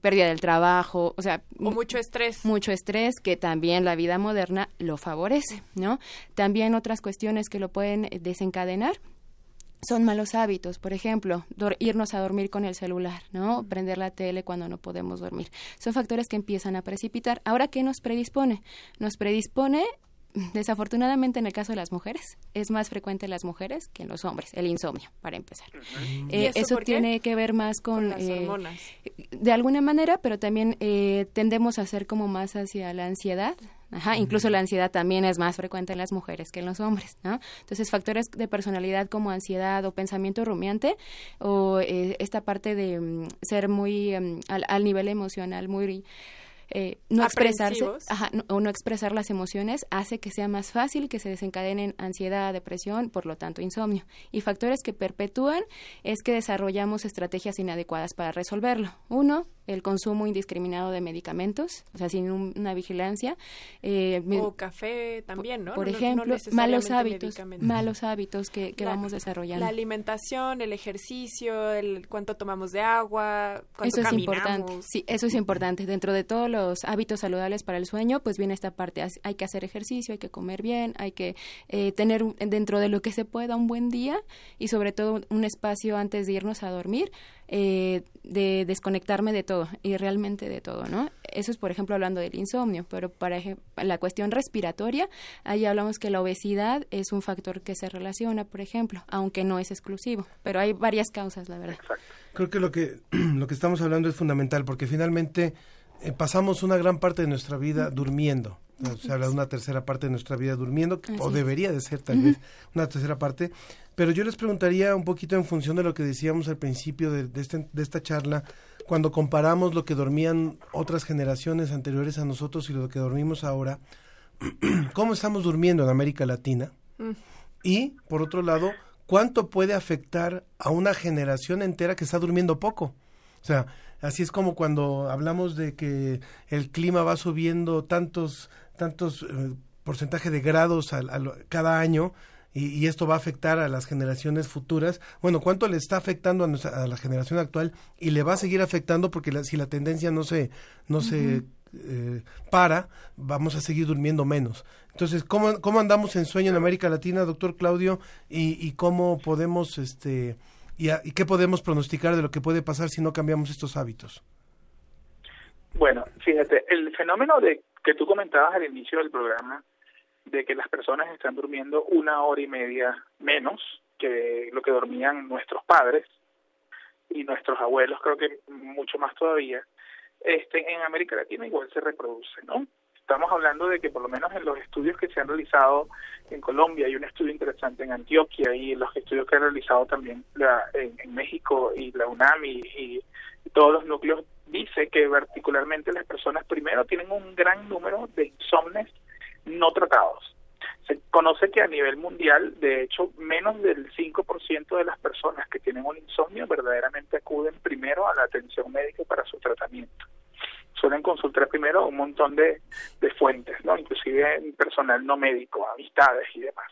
pérdida del trabajo, o sea, O mucho estrés. mucho estrés que también la vida moderna lo favorece, ¿no? También otras cuestiones que lo pueden eh, desencadenar son malos hábitos, por ejemplo, irnos a dormir con el celular, ¿no? Prender la tele cuando no podemos dormir. Son factores que empiezan a precipitar. Ahora, ¿qué nos predispone? Nos predispone desafortunadamente en el caso de las mujeres es más frecuente en las mujeres que en los hombres el insomnio para empezar ¿Y Eh, eso eso por qué? tiene que ver más con, las eh, hormonas. de alguna manera, pero también eh, tendemos a ser como más hacia la ansiedad. Ajá, incluso la ansiedad también es más frecuente en las mujeres que en los hombres, ¿no? Entonces, factores de personalidad como ansiedad o pensamiento rumiante o eh, esta parte de mm, ser muy mm, al, al nivel emocional, muy eh, no expresarse ajá, no- o no expresar las emociones hace que sea más fácil que se desencadenen ansiedad, depresión, por lo tanto insomnio. Y factores que perpetúan es que desarrollamos estrategias inadecuadas para resolverlo. Uno, el consumo indiscriminado de medicamentos, o sea, sin un- una vigilancia. Eh, O café también, ¿no? por No- no ejemplo, malos hábitos, malos hábitos que, que La- vamos desarrollando. La alimentación, el ejercicio, el cuánto tomamos de agua, cuánto Eso es importante. Sí, eso es importante. Dentro de todos los hábitos saludables para el sueño, pues viene esta parte. Hay que hacer ejercicio, hay que comer bien, hay que eh, tener un- dentro de lo que se pueda un buen día y sobre todo un espacio antes de irnos a dormir eh, de desconectarme de todo y realmente de todo, ¿no? Eso es, por ejemplo, hablando del insomnio, pero para la cuestión respiratoria, ahí hablamos que la obesidad es un factor que se relaciona, por ejemplo, aunque no es exclusivo, pero hay varias causas, la verdad. Creo que lo que (clears throat) lo que estamos hablando es fundamental porque finalmente eh, pasamos una gran parte de nuestra vida durmiendo. O sea, Se habla de una tercera parte de nuestra vida durmiendo, que- o debería de ser tal vez una tercera parte. Pero yo les preguntaría un poquito en función de lo que decíamos al principio de, de este- de esta charla, cuando comparamos lo que dormían otras generaciones anteriores a nosotros y lo que dormimos ahora, (clears throat) ¿cómo estamos durmiendo en América Latina? Mm. Y, por otro lado, ¿cuánto puede afectar a una generación entera que está durmiendo poco? O sea, así es como cuando hablamos de que el clima va subiendo tantos tantos eh, porcentaje de grados al- al- cada año y, y esto va a afectar a las generaciones futuras. Bueno, ¿cuánto le está afectando a, nuestra- a la generación actual y le va a seguir afectando porque la- si la tendencia no se no se eh, para, vamos a seguir durmiendo menos. Entonces, ¿cómo, ¿cómo andamos en sueño en América Latina, doctor Claudio? Y, y cómo podemos, este, y, a- y qué podemos pronosticar de lo que puede pasar si no cambiamos estos hábitos? Bueno, fíjate, el fenómeno de que tú comentabas al inicio del programa, de que las personas están durmiendo una hora y media menos que lo que dormían nuestros padres y nuestros abuelos, creo que mucho más todavía, este, en América Latina igual se reproduce, ¿no? Estamos hablando de que por lo menos en los estudios que se han realizado en Colombia, hay un estudio interesante en Antioquia y en los estudios que han realizado también la- en, en México y la UNAM y, y todos los núcleos, dice que particularmente las personas primero tienen un gran número de insomnes no tratados. Se conoce que a nivel mundial, de hecho, menos del 5% de las personas que tienen un insomnio verdaderamente acuden primero a la atención médica para su tratamiento. Suelen consultar primero un montón de, de fuentes, ¿no? inclusive personal no médico, amistades y demás.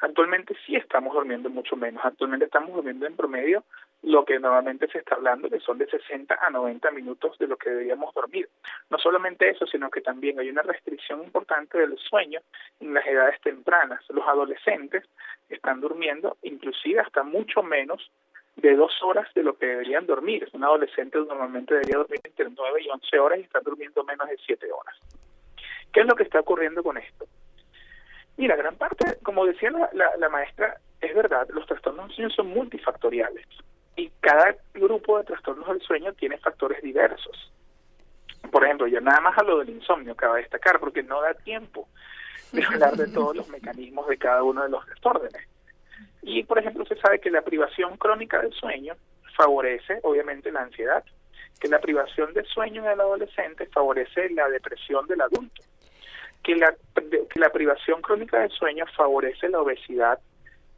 Actualmente sí estamos durmiendo mucho menos. Actualmente estamos durmiendo en promedio lo que normalmente se está hablando, que son de 60 a 90 minutos de lo que deberíamos dormir. No solamente eso, sino que también hay una restricción importante del sueño en las edades tempranas. Los adolescentes están durmiendo inclusive hasta mucho menos de dos horas de lo que deberían dormir. Un adolescente normalmente debería dormir entre 9 y 11 horas y están durmiendo menos de 7 horas. ¿Qué es lo que está ocurriendo con esto? Mira, gran parte, como decía la, la, la maestra, es verdad, los trastornos del sueño son multifactoriales y cada grupo de trastornos del sueño tiene factores diversos. Por ejemplo, yo nada más hablo del insomnio, cabe destacar, porque no da tiempo de hablar de todos los (laughs) mecanismos de cada uno de los desórdenes. Y, por ejemplo, se sabe que la privación crónica del sueño favorece, obviamente, la ansiedad, que la privación de sueño en el adolescente favorece la depresión del adulto, que la, que la privación crónica del sueño favorece la obesidad,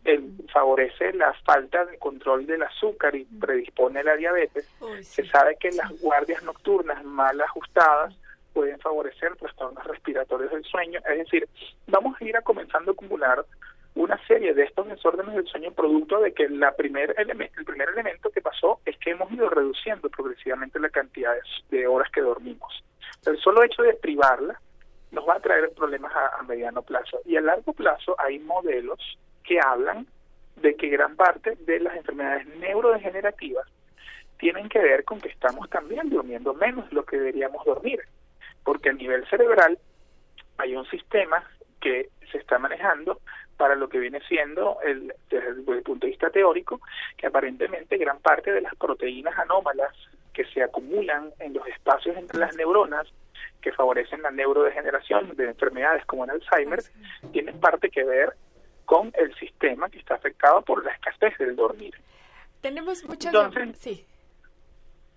el- favorece la falta de control del azúcar y predispone a la diabetes. Se sabe que las guardias nocturnas mal ajustadas pueden favorecer trastornos respiratorios del sueño. Es decir, vamos a ir a comenzando a acumular una serie de estos desórdenes del sueño producto de que la primer eleme- el primer elemento que pasó es que hemos ido reduciendo progresivamente la cantidad de, de horas que dormimos. El solo hecho de privarla nos va a traer problemas a, a mediano plazo. Y a largo plazo hay modelos que hablan de que gran parte de las enfermedades neurodegenerativas tienen que ver con que estamos también durmiendo menos de lo que deberíamos dormir, porque a nivel cerebral hay un sistema que se está manejando para lo que viene siendo, el, desde el punto de vista teórico, que aparentemente gran parte de las proteínas anómalas que se acumulan en los espacios entre las neuronas, que favorecen la neurodegeneración de enfermedades como el Alzheimer, tienen parte que ver con el sistema que está afectado por la escasez del dormir. Tenemos muchas... Entonces- sí.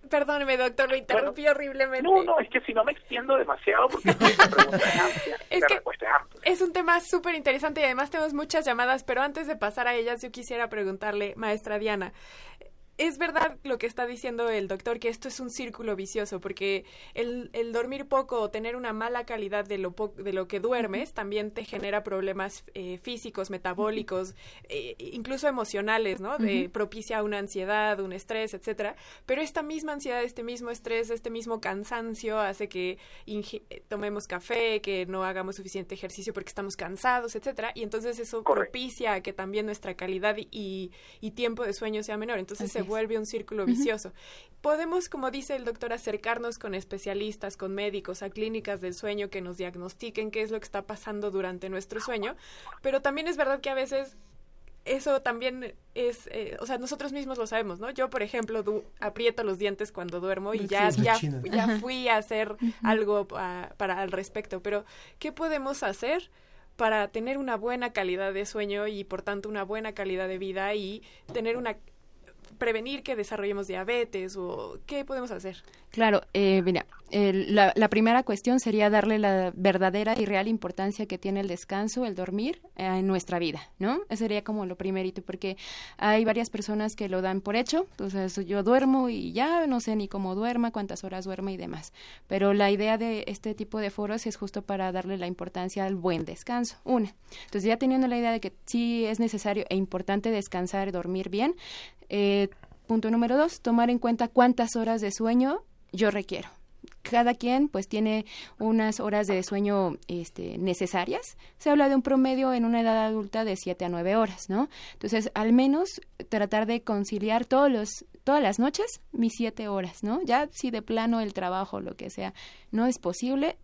Perdóneme, doctor, lo interrumpí horriblemente. No, no, es que si no me extiendo demasiado porque la pregunta es (laughs) amplia, Es la que- respuesta es amplia. Es un tema súper interesante y además tenemos muchas llamadas, pero antes de pasar a ellas, yo quisiera preguntarle, maestra Diana, ¿es verdad lo que está diciendo el doctor, que esto es un círculo vicioso? Porque el, el dormir poco o tener una mala calidad de lo, po- de lo que duermes también te genera problemas eh, físicos, metabólicos, eh, incluso emocionales, ¿no? De, propicia una ansiedad, un estrés, etcétera. Pero esta misma ansiedad, este mismo estrés, este mismo cansancio hace que eh, tomemos café, que no hagamos suficiente ejercicio porque estamos cansados, etcétera. Y entonces eso propicia que también nuestra calidad y, tiempo de sueño sea menor. Entonces es. Vuelve un círculo vicioso. Podemos, como dice el doctor, acercarnos con especialistas, con médicos, a clínicas del sueño que nos diagnostiquen qué es lo que está pasando durante nuestro sueño. Pero también es verdad que a veces eso también es, eh, o sea, nosotros mismos lo sabemos, ¿no? Yo, por ejemplo, du- aprieto los dientes cuando duermo y ya, ya, ya fui a hacer algo pa- para al respecto. Pero, ¿qué podemos hacer para tener una buena calidad de sueño y, por tanto, una buena calidad de vida y tener una prevenir que desarrollemos diabetes o qué podemos hacer? Claro, eh, mira, la, la primera cuestión sería darle la verdadera y real importancia que tiene el descanso, el dormir eh, en nuestra vida, ¿no? Eso sería como lo primerito, porque hay varias personas que lo dan por hecho, entonces yo duermo y ya no sé ni cómo duerma, cuántas horas duermo y demás. Pero la idea de este tipo de foros es justo para darle la importancia al buen descanso, una. Entonces ya teniendo la idea de que sí es necesario e importante descansar dormir bien, eh, punto número dos, tomar en cuenta cuántas horas de sueño yo requiero. Cada quien pues tiene unas horas de sueño este, necesarias. Se habla de un promedio en una edad adulta de 7 a 9 horas, ¿no? Entonces, al menos tratar de conciliar todos los, todas las noches mis 7 horas, ¿no? Ya si de plano el trabajo, lo que sea, no es posible,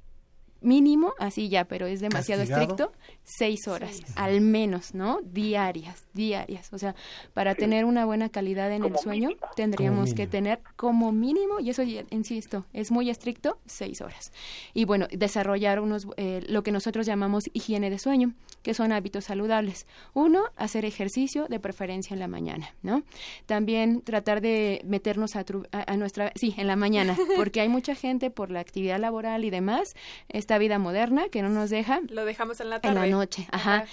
mínimo, así ya, pero es demasiado Castigado. estricto, seis horas, al menos, ¿no? Diarias, diarias. O sea, para tener una buena calidad en el sueño, tendríamos que tener como mínimo, y eso, ya, insisto, es muy estricto, seis horas. Y bueno, desarrollar unos, eh, lo que nosotros llamamos higiene de sueño, que son hábitos saludables. Uno, hacer ejercicio, de preferencia en la mañana, ¿no? También tratar de meternos a, tru- a- a nuestra, sí, en la mañana, (laughs) porque hay mucha gente por la actividad laboral y demás, esta vida moderna que no nos deja Lo dejamos en la en tarde. la noche. Ajá.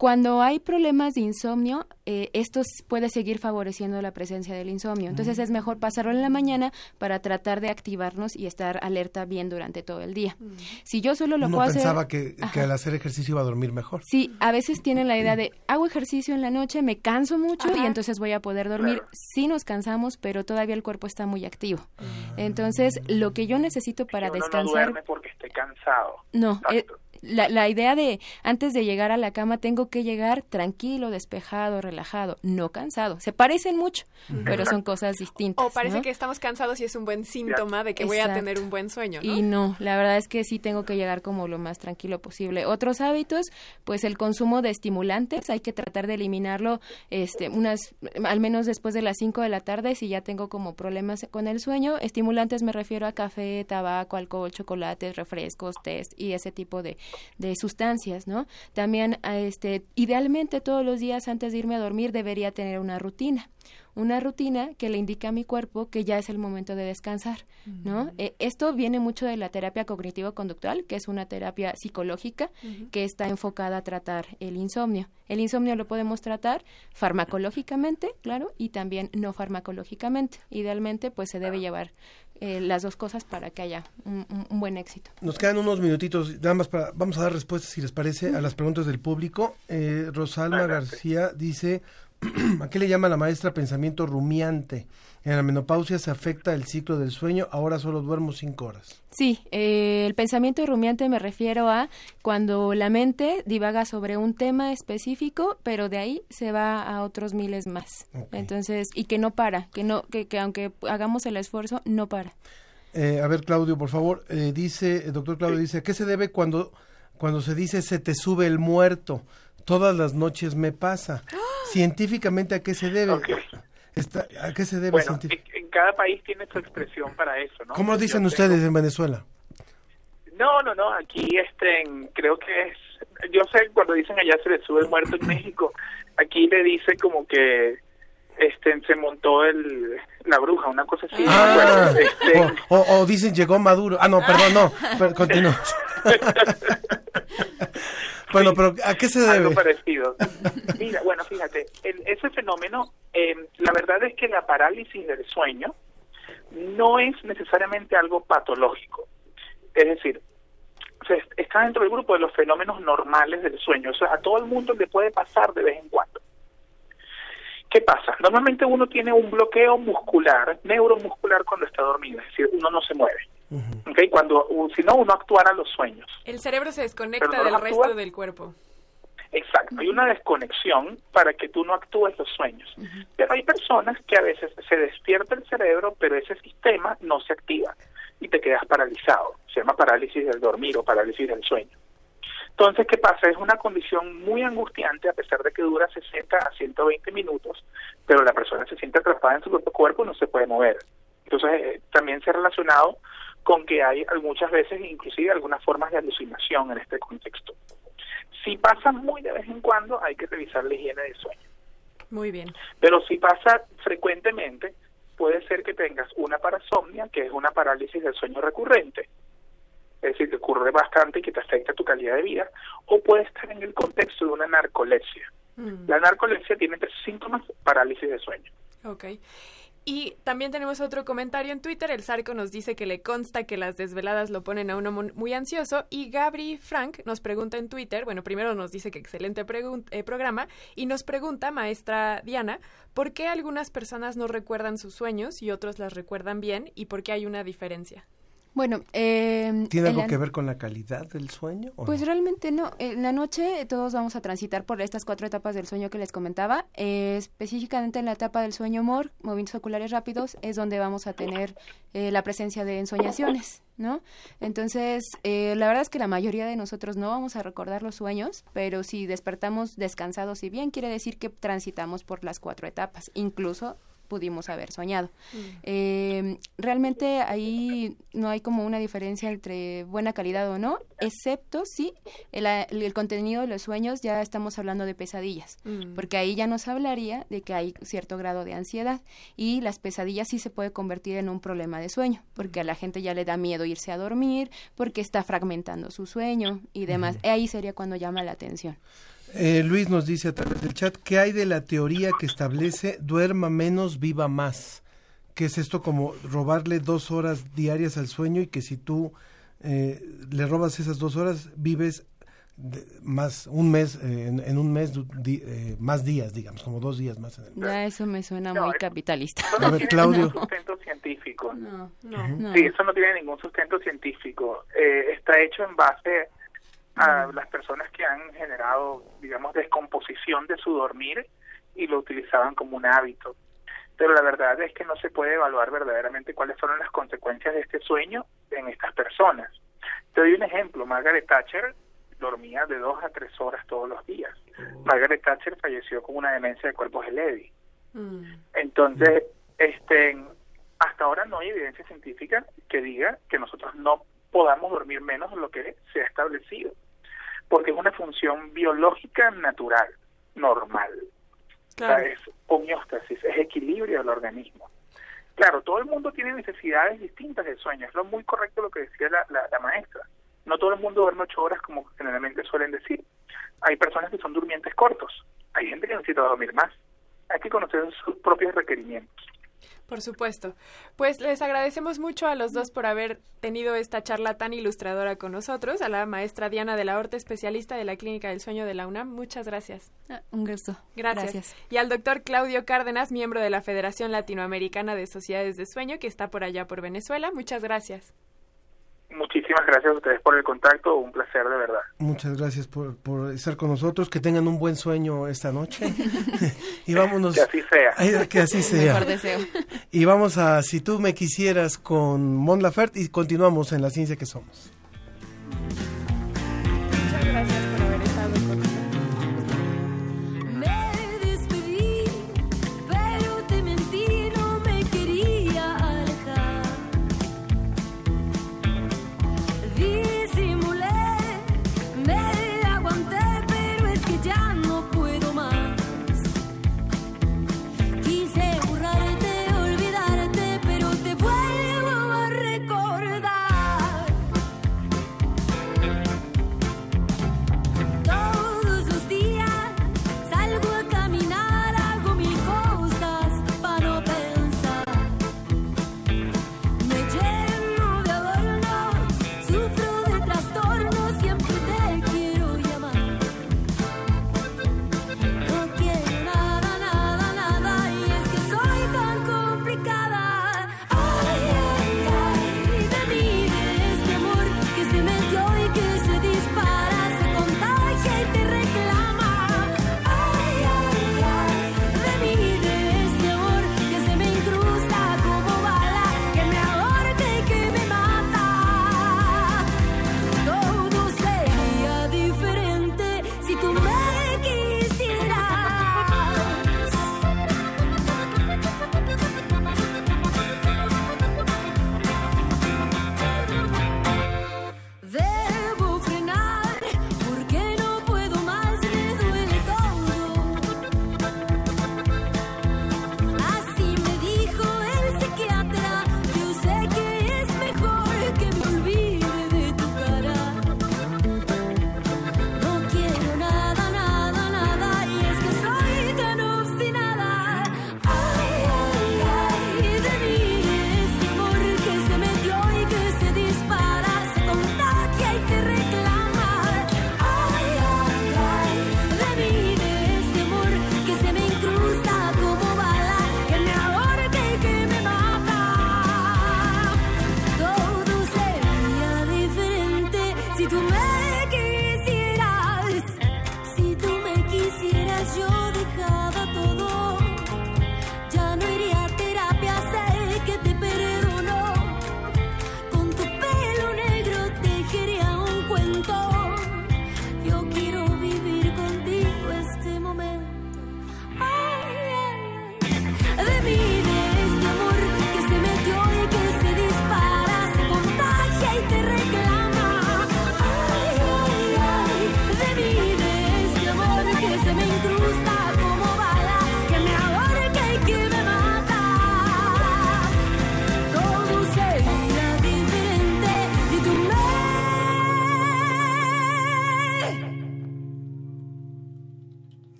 Cuando hay problemas de insomnio, eh, esto puede seguir favoreciendo la presencia del insomnio. Entonces es mejor pasarlo en la mañana para tratar de activarnos y estar alerta bien durante todo el día. Si yo solo lo Uno puedo hacer... pensaba que, al hacer ejercicio iba a dormir mejor. Sí, a veces tienen la idea de hago ejercicio en la noche, me canso mucho y entonces voy a poder dormir. Sí nos cansamos, pero todavía el cuerpo está muy activo. Entonces, lo que yo necesito para uno no descansar duerme porque esté cansado. no, eh, la, la idea de antes de llegar a la cama tengo que llegar tranquilo, despejado, relajado, no cansado. Se parecen mucho, pero son cosas distintas. O parece ¿no? que estamos cansados y es un buen síntoma de que voy a tener un buen sueño, ¿no? Y no, la verdad es que sí tengo que llegar como lo más tranquilo posible. Otros hábitos, pues el consumo de estimulantes, hay que tratar de eliminarlo este unas al menos después de las 5 de la tarde si ya tengo como problemas con el sueño. Estimulantes me refiero a café, tabaco, alcohol, chocolates, refrescos, test y ese tipo de, de sustancias, ¿no? También este idealmente todos los días antes de irme a dormir debería tener una rutina una rutina que le indica a mi cuerpo que ya es el momento de descansar, ¿no? Eh, esto viene mucho de la terapia cognitivo-conductual, que es una terapia psicológica que está enfocada a tratar el insomnio. El insomnio lo podemos tratar farmacológicamente, claro, y también no farmacológicamente. Idealmente, pues se debe llevar eh, las dos cosas para que haya un, un- un buen éxito. Nos quedan unos minutitos, nada más para, vamos a dar respuestas, si les parece, a las preguntas del público. Eh, Rosalma García dice, (clears throat) ¿a qué le llama la maestra pensamiento rumiante? En la menopausia se afecta el ciclo del sueño, ahora solo duermo cinco horas. Sí, eh, el pensamiento rumiante me refiero a cuando la mente divaga sobre un tema específico, pero de ahí se va a otros miles más. Entonces, y que no para, que no, que, que aunque hagamos el esfuerzo, no para. Eh, a ver, Claudio, por favor, eh, dice, el doctor Claudio dice, ¿a qué se debe cuando, cuando se dice se te sube el muerto? Todas las noches me pasa. Científicamente, ¿a qué se debe? Está- ¿A qué se debe Bueno, en, cada país tiene su expresión para eso, ¿no? ¿Cómo Yo dicen tengo- ustedes en Venezuela? No, no, no, aquí este, en- creo que es, yo sé cuando dicen allá se le sube el muerto en México, aquí le dice como que este se montó el la bruja, una cosa así. Ah, Bueno, este, o, o- o dicen llegó Maduro. Ah, no, perdón, no. continúa. (laughs) (laughs) bueno, pero ¿a qué se algo debe? parecido. Mira, bueno, fíjate, el- ese fenómeno, eh, la verdad es que la parálisis del sueño no es necesariamente algo patológico. Es decir, se- está dentro del grupo de los fenómenos normales del sueño. O sea, a todo el mundo le puede pasar de vez en cuando. ¿Qué pasa? Normalmente uno tiene un bloqueo muscular, neuromuscular cuando está dormido, es decir, uno no se mueve. ¿Ok? Cuando, si no, uno actuara los sueños. El cerebro se desconecta no del los resto actúa. del cuerpo. Exacto, hay una desconexión para que tú no actúes los sueños. Pero hay personas que a veces se despierta el cerebro, pero ese sistema no se activa y te quedas paralizado. Se llama parálisis del dormir o parálisis del sueño. Entonces, ¿qué pasa? Es una condición muy angustiante a pesar de que dura 60 a 120 minutos, pero la persona se siente atrapada en su propio cuerpo y no se puede mover. Entonces, eh, también se ha relacionado con que hay muchas veces inclusive algunas formas de alucinación en este contexto. Si pasa muy de vez en cuando, hay que revisar la higiene del sueño. Muy bien. Pero si pasa frecuentemente, puede ser que tengas una parasomnia, que es una parálisis del sueño recurrente, es decir, que ocurre bastante y que te afecta tu calidad de vida, o puede estar en el contexto de una narcolepsia. Mm. La narcolepsia tiene tres síntomas, parálisis de sueño. Ok. Y también tenemos otro comentario en Twitter. El Sarco nos dice que le consta que las desveladas lo ponen a uno mu- muy ansioso. Y Gabri Frank nos pregunta en Twitter, bueno, primero nos dice que excelente eh, programa. Y nos pregunta, maestra Diana, ¿por qué algunas personas no recuerdan sus sueños y otros las recuerdan bien? ¿Y por qué hay una diferencia? Bueno, eh, ¿Tiene en algo la- que ver con la calidad del sueño? o Pues no? realmente no. En la noche todos vamos a transitar por estas cuatro etapas del sueño que les comentaba. Eh, específicamente en la etapa del sueño humor, movimientos oculares rápidos, es donde vamos a tener eh, la presencia de ensoñaciones, ¿no? Entonces, eh, la verdad es que la mayoría de nosotros no vamos a recordar los sueños, pero si despertamos descansados y bien, quiere decir que transitamos por las cuatro etapas, incluso pudimos haber soñado. Eh, realmente ahí no hay como una diferencia entre buena calidad o no, excepto si el, el contenido de los sueños ya estamos hablando de pesadillas, Mm. porque ahí ya nos hablaría de que hay cierto grado de ansiedad y las pesadillas sí se puede convertir en un problema de sueño, porque a la gente ya le da miedo irse a dormir, porque está fragmentando su sueño y demás. Ahí sería cuando llama la atención. Eh, Luis nos dice a través del chat, ¿qué hay de la teoría que establece duerma menos, viva más? ¿Qué es esto como robarle dos horas diarias al sueño y que si tú eh, le robas esas dos horas, vives de- más un mes, eh, en, en un mes, di- eh, más días, digamos, como dos días más. En el... Ya eso me suena muy capitalista. Eso no A ver, tiene Claudio. ningún sustento científico. No, no, no. Sí, eso no tiene ningún sustento científico. Eh, está hecho en base a las personas que han generado, digamos, descomposición de su dormir y lo utilizaban como un hábito. Pero la verdad es que no se puede evaluar verdaderamente cuáles fueron las consecuencias de este sueño en estas personas. Te doy un ejemplo. Margaret Thatcher dormía de dos a tres horas todos los días. Margaret Thatcher falleció con una demencia de cuerpos de Levy. Entonces, este, hasta ahora no hay evidencia científica que diga que nosotros no podamos dormir menos de lo que se ha establecido, porque es una función biológica natural, normal. O sea, Claro. es homeostasis, es equilibrio del organismo. Claro, todo el mundo tiene necesidades distintas de sueño, es lo muy correcto lo que decía la, la- la maestra. No todo el mundo duerme ocho horas como generalmente suelen decir. Hay personas que son durmientes cortos, hay gente que necesita dormir más. Hay que conocer sus propios requerimientos. Por supuesto. Pues les agradecemos mucho a los dos por haber tenido esta charla tan ilustradora con nosotros, a la maestra Diana de la Horta, especialista de la Clínica del Sueño de la UNAM. Muchas gracias. Ah, un gusto. Gracias. Gracias. Y al doctor Claudio Cárdenas, miembro de la Federación Latinoamericana de Sociedades de Sueño, que está por allá por Venezuela. Muchas gracias. Muchísimas gracias a ustedes por el contacto, un placer de verdad. Muchas gracias por, por estar con nosotros, que tengan un buen sueño esta noche. (laughs) y vámonos. Que así sea. Ay, que así sea. Mejor deseo. Y vamos a Si tú me quisieras con Mon Laferte y continuamos en La Ciencia que Somos.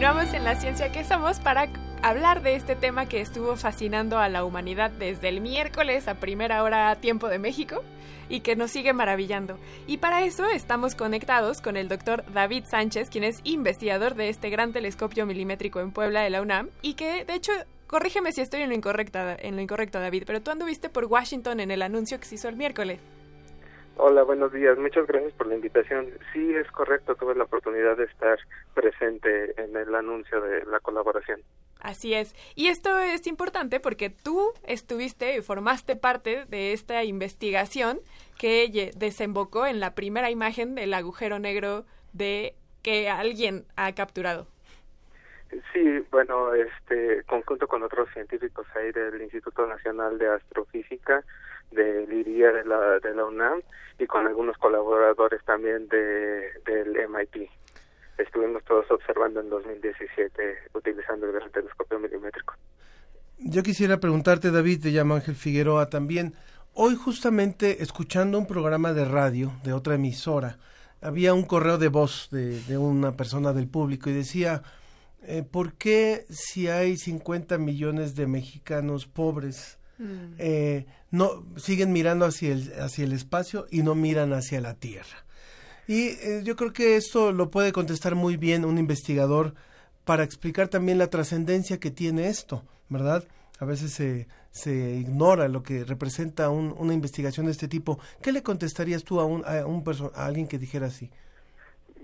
Continuamos en la ciencia que somos para hablar de este tema que estuvo fascinando a la humanidad desde el miércoles a primera hora tiempo de México y que nos sigue maravillando. Y para eso estamos conectados con el doctor David Sánchez, quien es investigador de este gran telescopio milimétrico en Puebla de la UNAM y que de hecho corrígeme si estoy en lo en lo incorrecto David, pero tú anduviste por Washington en el anuncio que se hizo el miércoles. Hola, buenos días. Muchas gracias por la invitación. Sí, es correcto. Tuve la oportunidad de estar presente en el anuncio de la colaboración. Así es. Y esto es importante porque tú estuviste y formaste parte de esta investigación que desembocó en la primera imagen del agujero negro de que alguien ha capturado. Sí, bueno, este, conjunto con otros científicos ahí del Instituto Nacional de Astrofísica, de LIRIA de la, de la UNAM y con algunos colaboradores también de, del MIT. Estuvimos todos observando en 2017 utilizando el gran telescopio milimétrico. Yo quisiera preguntarte, David, te llamo Ángel Figueroa también. Hoy justamente escuchando un programa de radio de otra emisora, había un correo de voz de, de una persona del público y decía, eh, ¿por qué si hay 50 millones de mexicanos pobres Mm. eh, no siguen mirando hacia el, hacia el espacio y no miran hacia la Tierra. Y eh, yo creo que esto lo puede contestar muy bien un investigador para explicar también la trascendencia que tiene esto, ¿verdad? A veces se, se ignora lo que representa una investigación de este tipo. ¿Qué le contestarías tú a, un, a, un a alguien que dijera así?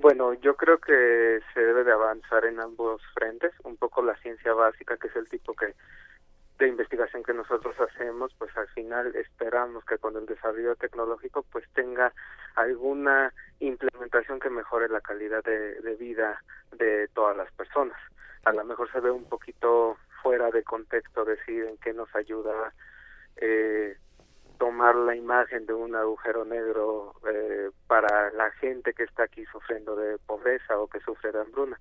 Bueno, yo creo que se debe de avanzar en ambos frentes, un poco la ciencia básica, que es el tipo que de investigación que nosotros hacemos, pues al final esperamos que con el desarrollo tecnológico pues tenga alguna implementación que mejore la calidad de, vida de todas las personas. A lo mejor se ve un poquito fuera de contexto decir en qué nos ayuda eh, tomar la imagen de un agujero negro eh, para la gente que está aquí sufriendo de pobreza o que sufre de hambruna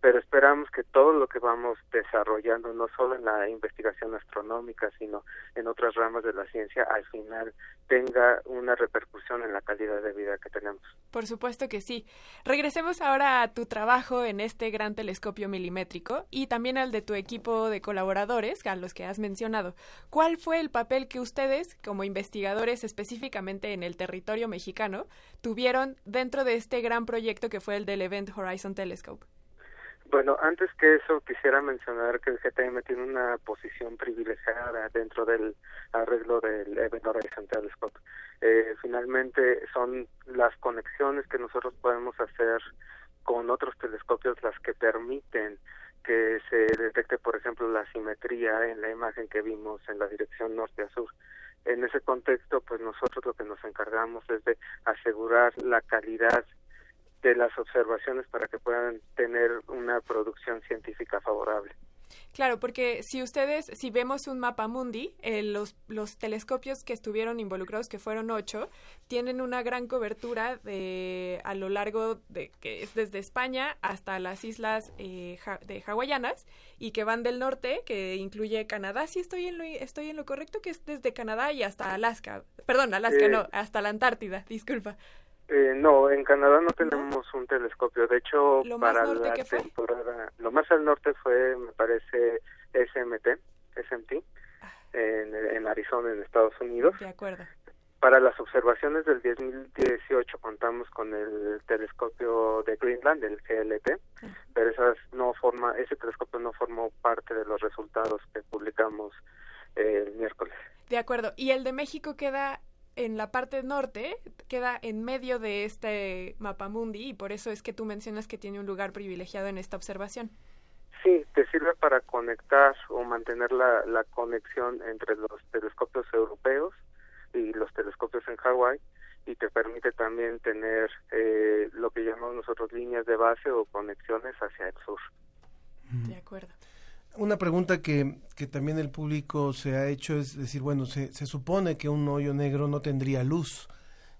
pero esperamos que todo lo que vamos desarrollando, no solo en la investigación astronómica, sino en otras ramas de la ciencia, al final tenga una repercusión en la calidad de vida que tenemos. Por supuesto que sí. Regresemos ahora a tu trabajo en este gran telescopio milimétrico y también al de tu equipo de colaboradores, a los que has mencionado. ¿Cuál fue el papel que ustedes, como investigadores específicamente en el territorio mexicano, tuvieron dentro de este gran proyecto que fue el del Event Horizon Telescope? Bueno, antes que eso quisiera mencionar que el GTM tiene una posición privilegiada dentro del arreglo del Event Horizon Telescope. Eh, finalmente son las conexiones que nosotros podemos hacer con otros telescopios las que permiten que se detecte, por ejemplo, la simetría en la imagen que vimos en la dirección norte a sur. En ese contexto, pues nosotros lo que nos encargamos es de asegurar la calidad de las observaciones para que puedan tener una producción científica favorable. Claro, porque si ustedes, si vemos un mapa mundi, eh, los, los telescopios que estuvieron involucrados, que fueron ocho, tienen una gran cobertura de a lo largo de que es desde España hasta las islas eh, de hawaianas y que van del norte, que incluye Canadá. Sí, estoy en lo, estoy en lo correcto, que es desde Canadá y hasta Alaska. Perdón, Alaska eh, no, hasta la Antártida. Disculpa. Eh, no, en Canadá no tenemos un telescopio. De hecho, para la temporada, lo más al norte fue, me parece, SMT, SMT, ah. en, en Arizona, en Estados Unidos. De acuerdo. Para las observaciones del 2018 contamos con el telescopio de Greenland, el GLT, ah. pero esas no forma, ese telescopio no formó parte de los resultados que publicamos el miércoles. De acuerdo. ¿Y el de México queda en la parte norte, queda en medio de este mapa mundi y por eso es que tú mencionas que tiene un lugar privilegiado en esta observación. Sí, te sirve para conectar o mantener la, la conexión entre los telescopios europeos y los telescopios en Hawái y te permite también tener eh, lo que llamamos nosotros líneas de base o conexiones hacia el sur. De acuerdo una pregunta que, que, también el público se ha hecho es decir, bueno, se, se, supone que un hoyo negro no tendría luz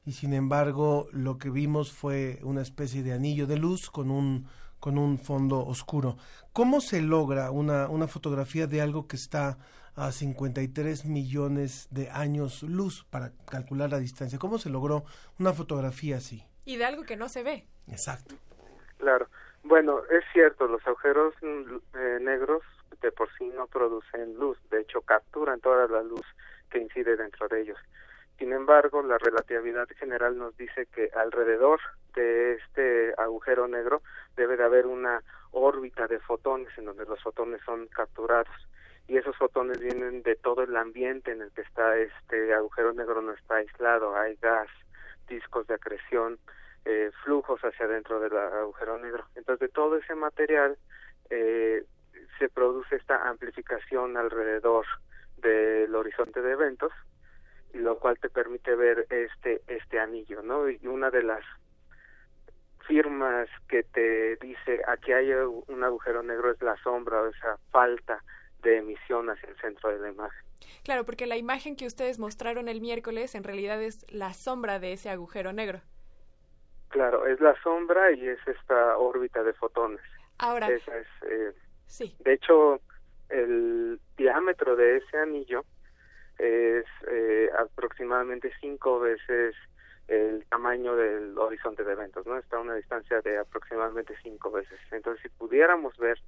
y sin embargo lo que vimos fue una especie de anillo de luz con un con un fondo oscuro. ¿Cómo se logra una, una fotografía de algo que está a 53 millones de años luz para calcular la distancia? ¿Cómo se logró una fotografía así? Y de algo que no se ve. Exacto. Claro. Bueno, es cierto, los agujeros mm, eh, negros de por sí no producen luz, de hecho capturan toda la luz que incide dentro de ellos. Sin embargo, la relatividad general nos dice que alrededor de este agujero negro debe de haber una órbita de fotones en donde los fotones son capturados y esos fotones vienen de todo el ambiente en el que está este agujero negro no está aislado, hay gas, discos de acreción, eh, flujos hacia adentro del agujero negro. Entonces, de todo ese material eh, se produce esta amplificación alrededor del horizonte de eventos, y lo cual te permite ver este este anillo, ¿no? Y una de las firmas que te dice aquí hay un agujero negro es la sombra o esa falta de emisión hacia el centro de la imagen. Claro, porque la imagen que ustedes mostraron el miércoles en realidad es la sombra de ese agujero negro. Claro, es la sombra y es esta órbita de fotones. Ahora. Esa es, eh, sí. De hecho, el diámetro de ese anillo es eh, aproximadamente cinco veces el tamaño del horizonte de eventos, ¿no? Está a una distancia de aproximadamente cinco veces. Entonces, si pudiéramos ver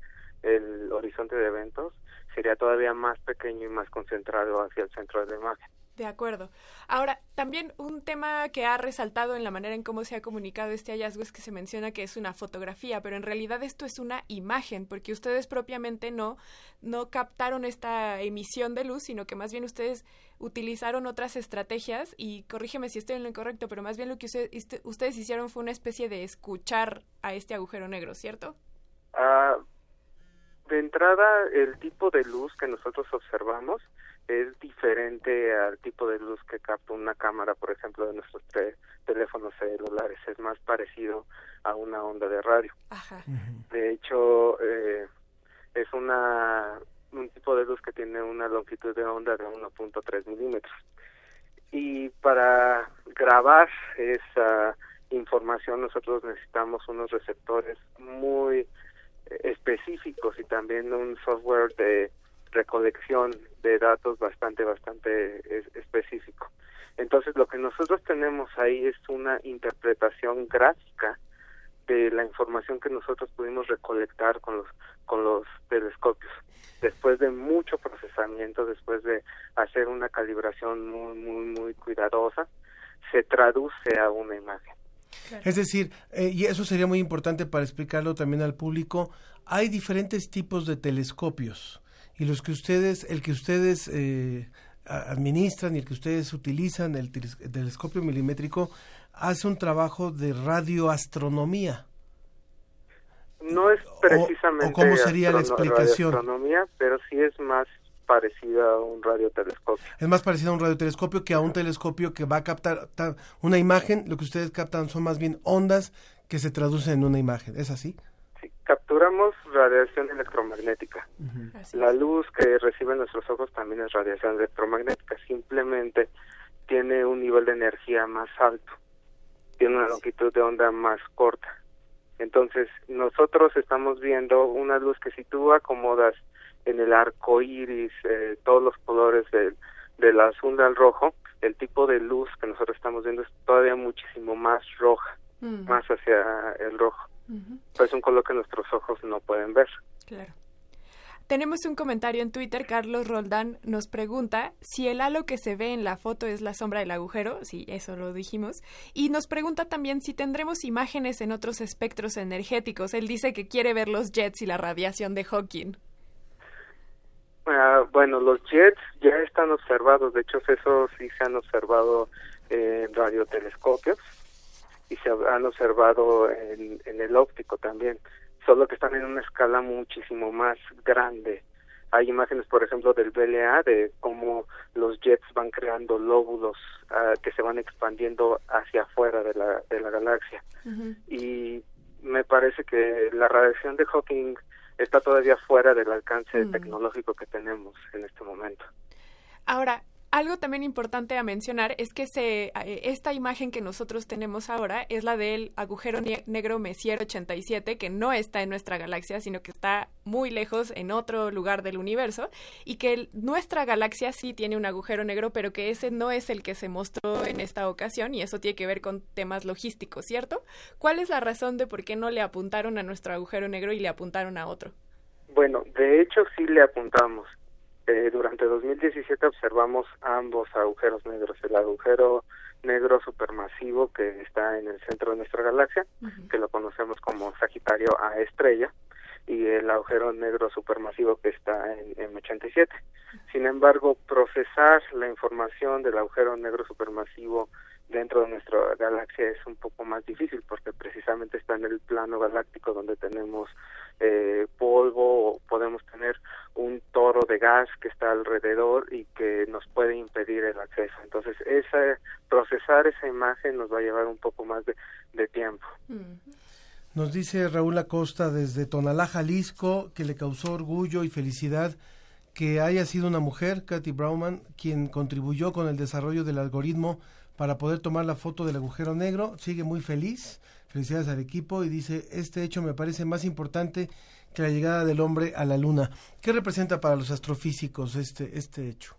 el horizonte de eventos, sería todavía más pequeño y más concentrado hacia el centro de la imagen. De acuerdo. Ahora, también un tema que ha resaltado en la manera en cómo se ha comunicado este hallazgo es que se menciona que es una fotografía, pero en realidad esto es una imagen, porque ustedes propiamente no, no captaron esta emisión de luz, sino que más bien ustedes utilizaron otras estrategias y corrígeme si estoy en lo incorrecto, pero más bien lo que este, ustedes hicieron fue una especie de escuchar a este agujero negro, ¿cierto? Ah, de entrada, el tipo de luz que nosotros observamos es diferente al tipo de luz que capta una cámara, por ejemplo, de nuestros teléfonos celulares. Es más parecido a una onda de radio. De hecho, eh, es una un tipo de luz que tiene una longitud de onda de 1.3 milímetros. Y para grabar esa información nosotros necesitamos unos receptores muy específicos y también un software de recolección de datos bastante, bastante específico. Entonces, lo que nosotros tenemos ahí es una interpretación gráfica de la información que nosotros pudimos recolectar con los con los telescopios. Después de mucho procesamiento, después de hacer una calibración muy muy muy cuidadosa, se traduce a una imagen. Es decir, eh, y eso sería muy importante para explicarlo también al público, hay diferentes tipos de telescopios y los que ustedes, el que ustedes eh, administran y el que ustedes utilizan, el telescopio milimétrico, hace un trabajo de radioastronomía. No es precisamente o, cómo sería la explicación, radioastronomía, pero sí es más parecida a un radiotelescopio. Es más parecida a un radiotelescopio que a un telescopio que va a captar una imagen. Lo que ustedes captan son más bien ondas que se traducen en una imagen. ¿Es así? Sí, capturamos radiación electromagnética. La luz que reciben nuestros ojos también es radiación electromagnética. Simplemente tiene un nivel de energía más alto. Tiene una longitud de onda más corta. Entonces, nosotros estamos viendo una luz que si tú acomodas en el arco iris, eh, todos los colores del, del azul al rojo, el tipo de luz que nosotros estamos viendo es todavía muchísimo más roja, más hacia el rojo. Es un color que nuestros ojos no pueden ver. Claro. Tenemos un comentario en Twitter, Carlos Roldán nos pregunta si el halo que se ve en la foto es la sombra del agujero, sí, eso lo dijimos, y nos pregunta también si tendremos imágenes en otros espectros energéticos. Él dice que quiere ver los jets y la radiación de Hawking. Ah, bueno, los jets ya están observados, de hecho eso sí se han observado en radiotelescopios y se han observado en, en el óptico también, solo que están en una escala muchísimo más grande. Hay imágenes, por ejemplo, del BLA de cómo los jets van creando lóbulos ah, que se van expandiendo hacia afuera de la, de la galaxia. Y me parece que la radiación de Hawking está todavía fuera del alcance tecnológico que tenemos en este momento. Ahora, Algo también importante a mencionar es que se, eh, esta imagen que nosotros tenemos ahora es la del agujero negro Messier 87, que no está en nuestra galaxia, sino que está muy lejos en otro lugar del universo, y que nuestra galaxia sí tiene un agujero negro, pero que ese no es el que se mostró en esta ocasión, y eso tiene que ver con temas logísticos, ¿cierto? ¿Cuál es la razón de por qué no le apuntaron a nuestro agujero negro y le apuntaron a otro? Bueno, de hecho sí le apuntamos. Eh, durante 2017 observamos ambos agujeros negros, el agujero negro supermasivo que está en el centro de nuestra galaxia, que lo conocemos como Sagitario A estrella, y el agujero negro supermasivo que está en M87. Sin embargo, procesar la información del agujero negro supermasivo dentro de nuestra galaxia es un poco más difícil porque precisamente está en el plano galáctico donde tenemos eh, polvo de gas que está alrededor y que nos puede impedir el acceso. Entonces, esa, procesar esa imagen nos va a llevar un poco más de, tiempo. Mm. Nos dice Raúl Acosta desde Tonalá, Jalisco, que le causó orgullo y felicidad que haya sido una mujer, Katy Brauman, quien contribuyó con el desarrollo del algoritmo para poder tomar la foto del agujero negro. Sigue muy feliz. Felicidades al equipo y dice, este hecho me parece más importante que la llegada del hombre a la luna. ¿Qué representa para los astrofísicos este, este hecho?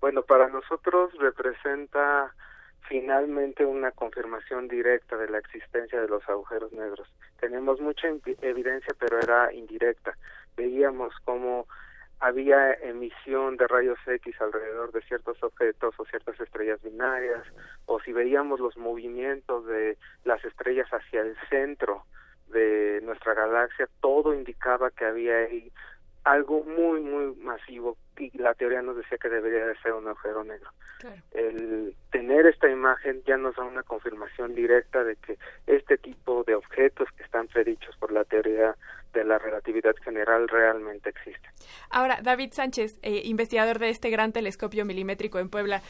Bueno, para nosotros representa finalmente una confirmación directa de la existencia de los agujeros negros. Tenemos mucha evidencia, pero era indirecta. Veíamos cómo había emisión de rayos X alrededor de ciertos objetos o ciertas estrellas binarias, o si veíamos los movimientos de las estrellas hacia el centro de nuestra galaxia, todo indicaba que había ahí algo muy, muy masivo y la teoría nos decía que debería de ser un agujero negro. El tener esta imagen ya nos da una confirmación directa de que este tipo de objetos que están predichos por la teoría de la relatividad general realmente existe. Ahora, David Sánchez, eh, investigador de este gran telescopio milimétrico en Puebla,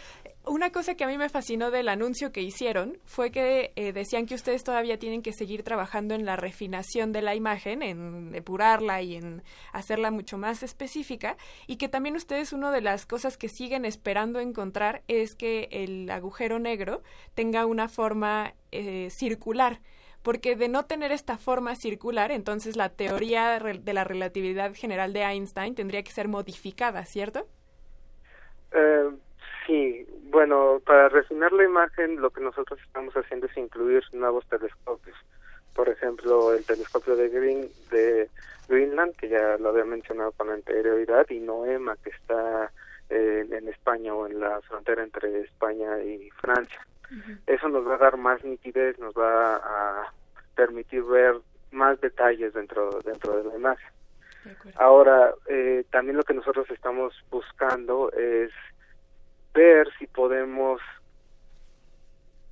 una cosa que a mí me fascinó del anuncio que hicieron fue que eh, decían que ustedes todavía tienen que seguir trabajando en la refinación de la imagen, en depurarla y en hacerla mucho más específica, y que también ustedes una de las cosas que siguen esperando encontrar es que el agujero negro tenga una forma eh, circular porque de no tener esta forma circular, entonces la teoría de la relatividad general de Einstein tendría que ser modificada, ¿cierto? Eh, sí, bueno, para refinar la imagen, lo que nosotros estamos haciendo es incluir nuevos telescopios. Por ejemplo, el telescopio de Green de Greenland, que ya lo había mencionado con anterioridad, y NOEMA, que está eh, en España o en la frontera entre España y Francia. Eso nos va a dar más nitidez, nos va a permitir ver más detalles dentro dentro de la imagen. Ahora, eh, también lo que nosotros estamos buscando es ver si podemos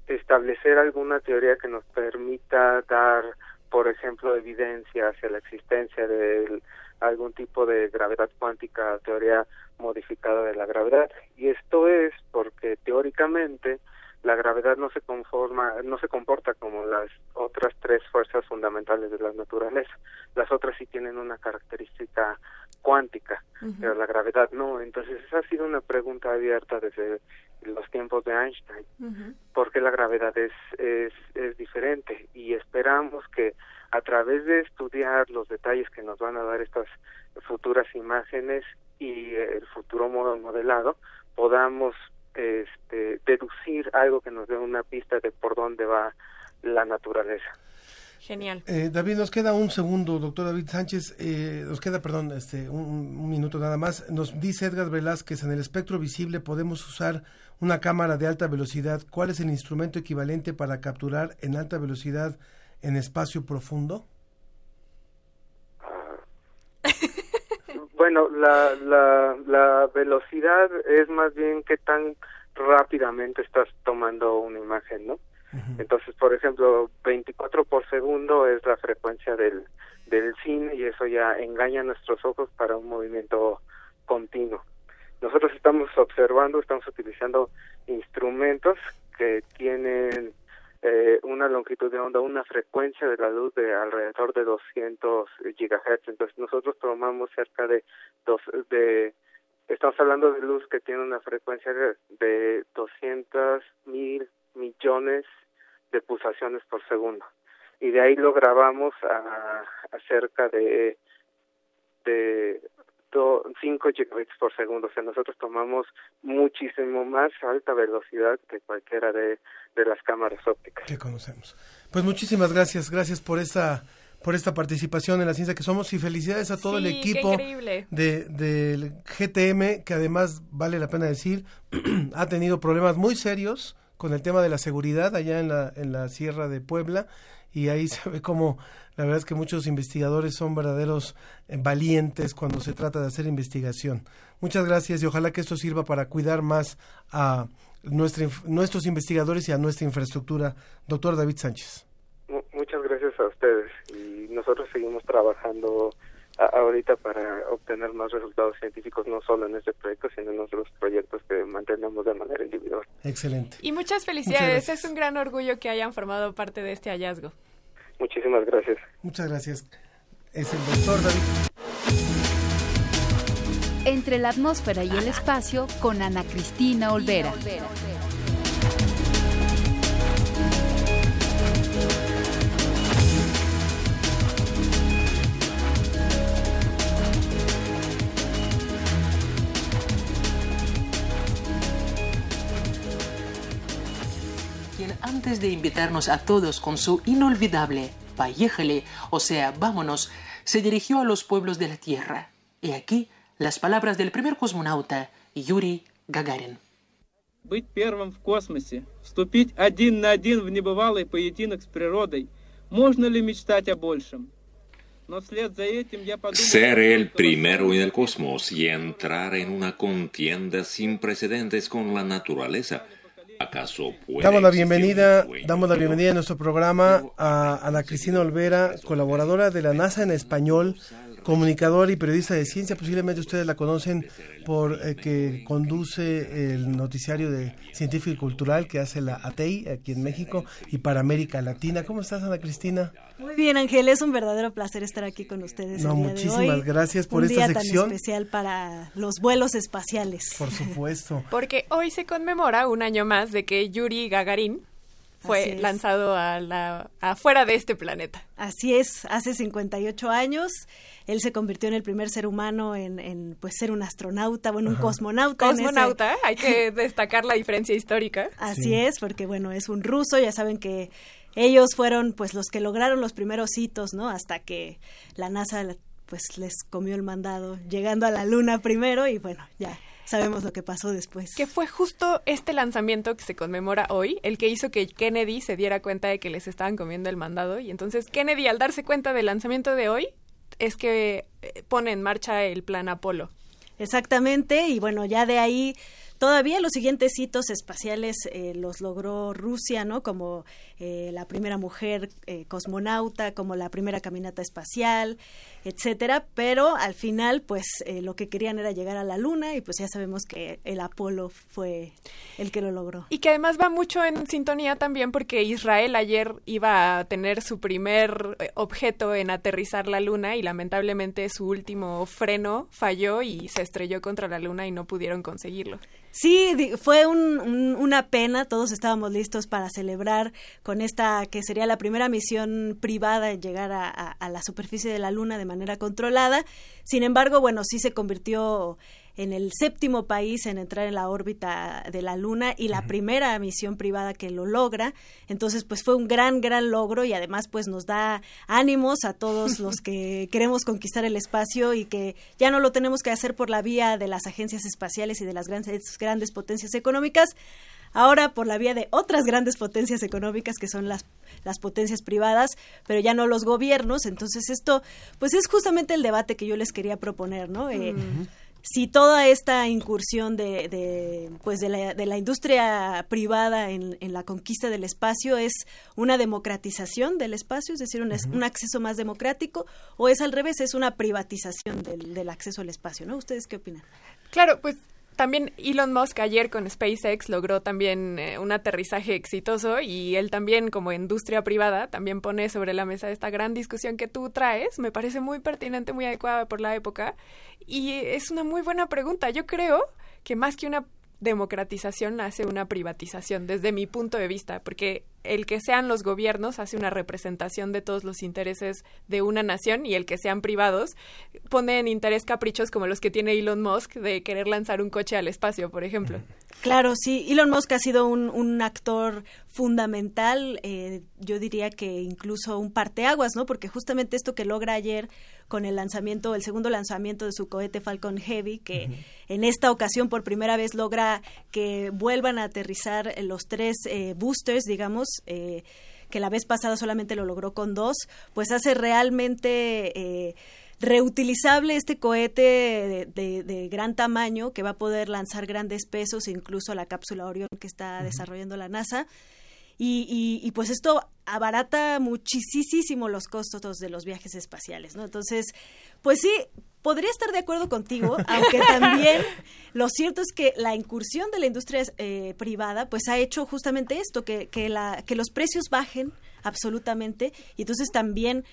establecer alguna teoría que nos permita dar, por ejemplo, evidencia hacia la existencia de algún tipo de gravedad cuántica, teoría modificada de la gravedad. Y esto es porque teóricamente la gravedad no se conforma, no se comporta como las otras tres fuerzas fundamentales de la naturaleza. Las otras sí tienen una característica cuántica, pero la gravedad no. Entonces esa ha sido una pregunta abierta desde los tiempos de Einstein, ¿por qué la gravedad es, es, es diferente? Y esperamos que a través de estudiar los detalles que nos van a dar estas futuras imágenes y el futuro modo modelado, podamos este, deducir algo que nos dé una pista de por dónde va la naturaleza. Genial. Eh, David, nos queda un segundo, doctor David Sánchez, eh, nos queda, perdón, este, un, minuto nada más. Nos dice Edgar Velázquez, en el espectro visible podemos usar una cámara de alta velocidad. ¿Cuál es el instrumento equivalente para capturar en alta velocidad en espacio profundo? (laughs) Bueno, la, la, la velocidad es más bien qué tan rápidamente estás tomando una imagen, ¿no? Entonces, por ejemplo, 24 por segundo es la frecuencia del, del cine y eso ya engaña a nuestros ojos para un movimiento continuo. Nosotros estamos observando, estamos utilizando instrumentos que tienen eh, una longitud de onda, una frecuencia de la luz de alrededor de 200 gigahertz. Entonces nosotros tomamos cerca de dos, de estamos hablando de luz que tiene una frecuencia de, de 200 mil millones de pulsaciones por segundo. Y de ahí lo grabamos a, a cerca de, de 5 gigabits por segundo. O sea, nosotros tomamos muchísimo más alta velocidad que cualquiera de, de las cámaras ópticas. Que conocemos. Pues muchísimas gracias. Gracias por esta por esta participación en la ciencia que somos y felicidades a todo el Sí, equipo de del GTM que además vale la pena decir (clears throat) ha tenido problemas muy serios con el tema de la seguridad allá en la en la Sierra de Puebla y ahí se ve como la verdad es que muchos investigadores son verdaderos eh, valientes cuando se trata de hacer investigación. Muchas gracias y ojalá que esto sirva para cuidar más a nuestra, nuestros investigadores y a nuestra infraestructura. Doctor David Sánchez. Mu- muchas gracias a ustedes y nosotros seguimos trabajando a- ahorita para obtener más resultados científicos no solo en este proyecto sino en otros proyectos que mantenemos de manera individual. Excelente. Y muchas felicidades. Muchas es un gran orgullo que hayan formado parte de este hallazgo. Muchísimas gracias. Muchas gracias. Es el doctor David. Entre la atmósfera y el espacio con Ana Cristina Olvera. de invitarnos a todos con su inolvidable Payéjele, o sea, vámonos, se dirigió a los pueblos de la Tierra. Y aquí las palabras del primer cosmonauta, Yuri Gagarin. Быть первым в космосе, вступить один на один в небывалый поединок с природой. Можно ли мечтать о большем? Но вслед за этим я подумал... Ser el primero en el cosmos y entrar en una contienda sin precedentes con la naturaleza. ¿Acaso puede Damos la bienvenida, damos la bienvenida en nuestro programa a Ana Cristina Olvera, colaboradora de la NASA en español, comunicadora y periodista de ciencia. Posiblemente ustedes la conocen por eh, que conduce el noticiario de científico y cultural que hace la ATEI aquí en México y para América Latina. ¿Cómo estás, Ana Cristina? Muy bien, Ángel, es un verdadero placer estar aquí con ustedes. No, el día de muchísimas hoy. gracias por un esta día sección. tan especial para los vuelos espaciales. Por supuesto. (laughs) Porque hoy se conmemora un año más de que Yuri Gagarin fue lanzado a la, afuera de este planeta. Así es, hace 58 años él se convirtió en el primer ser humano en, en, pues ser un astronauta, bueno, un cosmonauta. Cosmonauta, hay que (laughs) destacar la diferencia histórica. Así es, porque bueno, es un ruso, ya saben que ellos fueron pues los que lograron los primeros hitos, ¿no? Hasta que la NASA pues les comió el mandado llegando a la luna primero y bueno, ya sabemos lo que pasó después. Que fue justo este lanzamiento que se conmemora hoy, el que hizo que Kennedy se diera cuenta de que les estaban comiendo el mandado. Y entonces Kennedy, al darse cuenta del lanzamiento de hoy, es que eh, pone en marcha el plan Apolo. Exactamente, y bueno, ya de ahí todavía los siguientes hitos espaciales eh, los logró Rusia, ¿no? Como eh, la primera mujer eh, cosmonauta, como la primera caminata espacial, etcétera, pero al final, pues eh, lo que querían era llegar a la Luna y pues ya sabemos que el Apolo fue el que lo logró. Y que además va mucho en sintonía también porque Israel ayer iba a tener su primer eh, objeto en aterrizar la luna y lamentablemente su último freno falló y se estrelló contra la luna y no pudieron conseguirlo. Sí, fue un- un- una pena, todos estábamos listos para celebrar con esta que sería la primera misión privada en llegar a, a- a la superficie de la Luna de manera controlada. Sin embargo, bueno, sí se convirtió en el séptimo país en entrar en la órbita de la Luna y la primera misión privada que lo logra. Entonces, pues fue un gran, gran logro y además pues nos da ánimos a todos (laughs) los que queremos conquistar el espacio y que ya no lo tenemos que hacer por la vía de las agencias espaciales y de las grandes, grandes potencias económicas, ahora por la vía de otras grandes potencias económicas que son las, las potencias privadas, pero ya no los gobiernos. Entonces esto, pues es justamente el debate que yo les quería proponer, ¿no? Eh, si toda esta incursión de, de, pues de, la, de la industria privada en, en la conquista del espacio es una democratización del espacio, es decir, un, es- un acceso más democrático, o es al revés, es una privatización del, del acceso al espacio, ¿no? ¿Ustedes qué opinan? Claro, pues también Elon Musk ayer con SpaceX logró también eh, un aterrizaje exitoso y él también como industria privada también pone sobre la mesa esta gran discusión que tú traes. Me parece muy pertinente, muy adecuada por la época y es una muy buena pregunta. Yo creo que más que una democratización hace una privatización desde mi punto de vista, porque el que sean los gobiernos hace una representación de todos los intereses de una nación y el que sean privados pone en interés caprichos como los que tiene Elon Musk de querer lanzar un coche al espacio, por ejemplo. Claro, sí. Elon Musk ha sido un, un actor fundamental, eh, yo diría que incluso un parteaguas, ¿no? Porque justamente esto que logra ayer con el lanzamiento, el segundo lanzamiento de su cohete Falcon Heavy, que en esta ocasión por primera vez logra que vuelvan a aterrizar los tres eh, boosters, digamos, eh, que la vez pasada solamente lo logró con dos, pues hace realmente eh, reutilizable este cohete de, gran tamaño que va a poder lanzar grandes pesos, incluso la cápsula Orion que está desarrollando la NASA. Y, y, pues esto abarata muchísimo los costos de los viajes espaciales, ¿no? Entonces, pues sí, podría estar de acuerdo contigo, (laughs) aunque también lo cierto es que la incursión de la industria eh, privada pues ha hecho justamente esto, que, que, la, que los precios bajen absolutamente y entonces también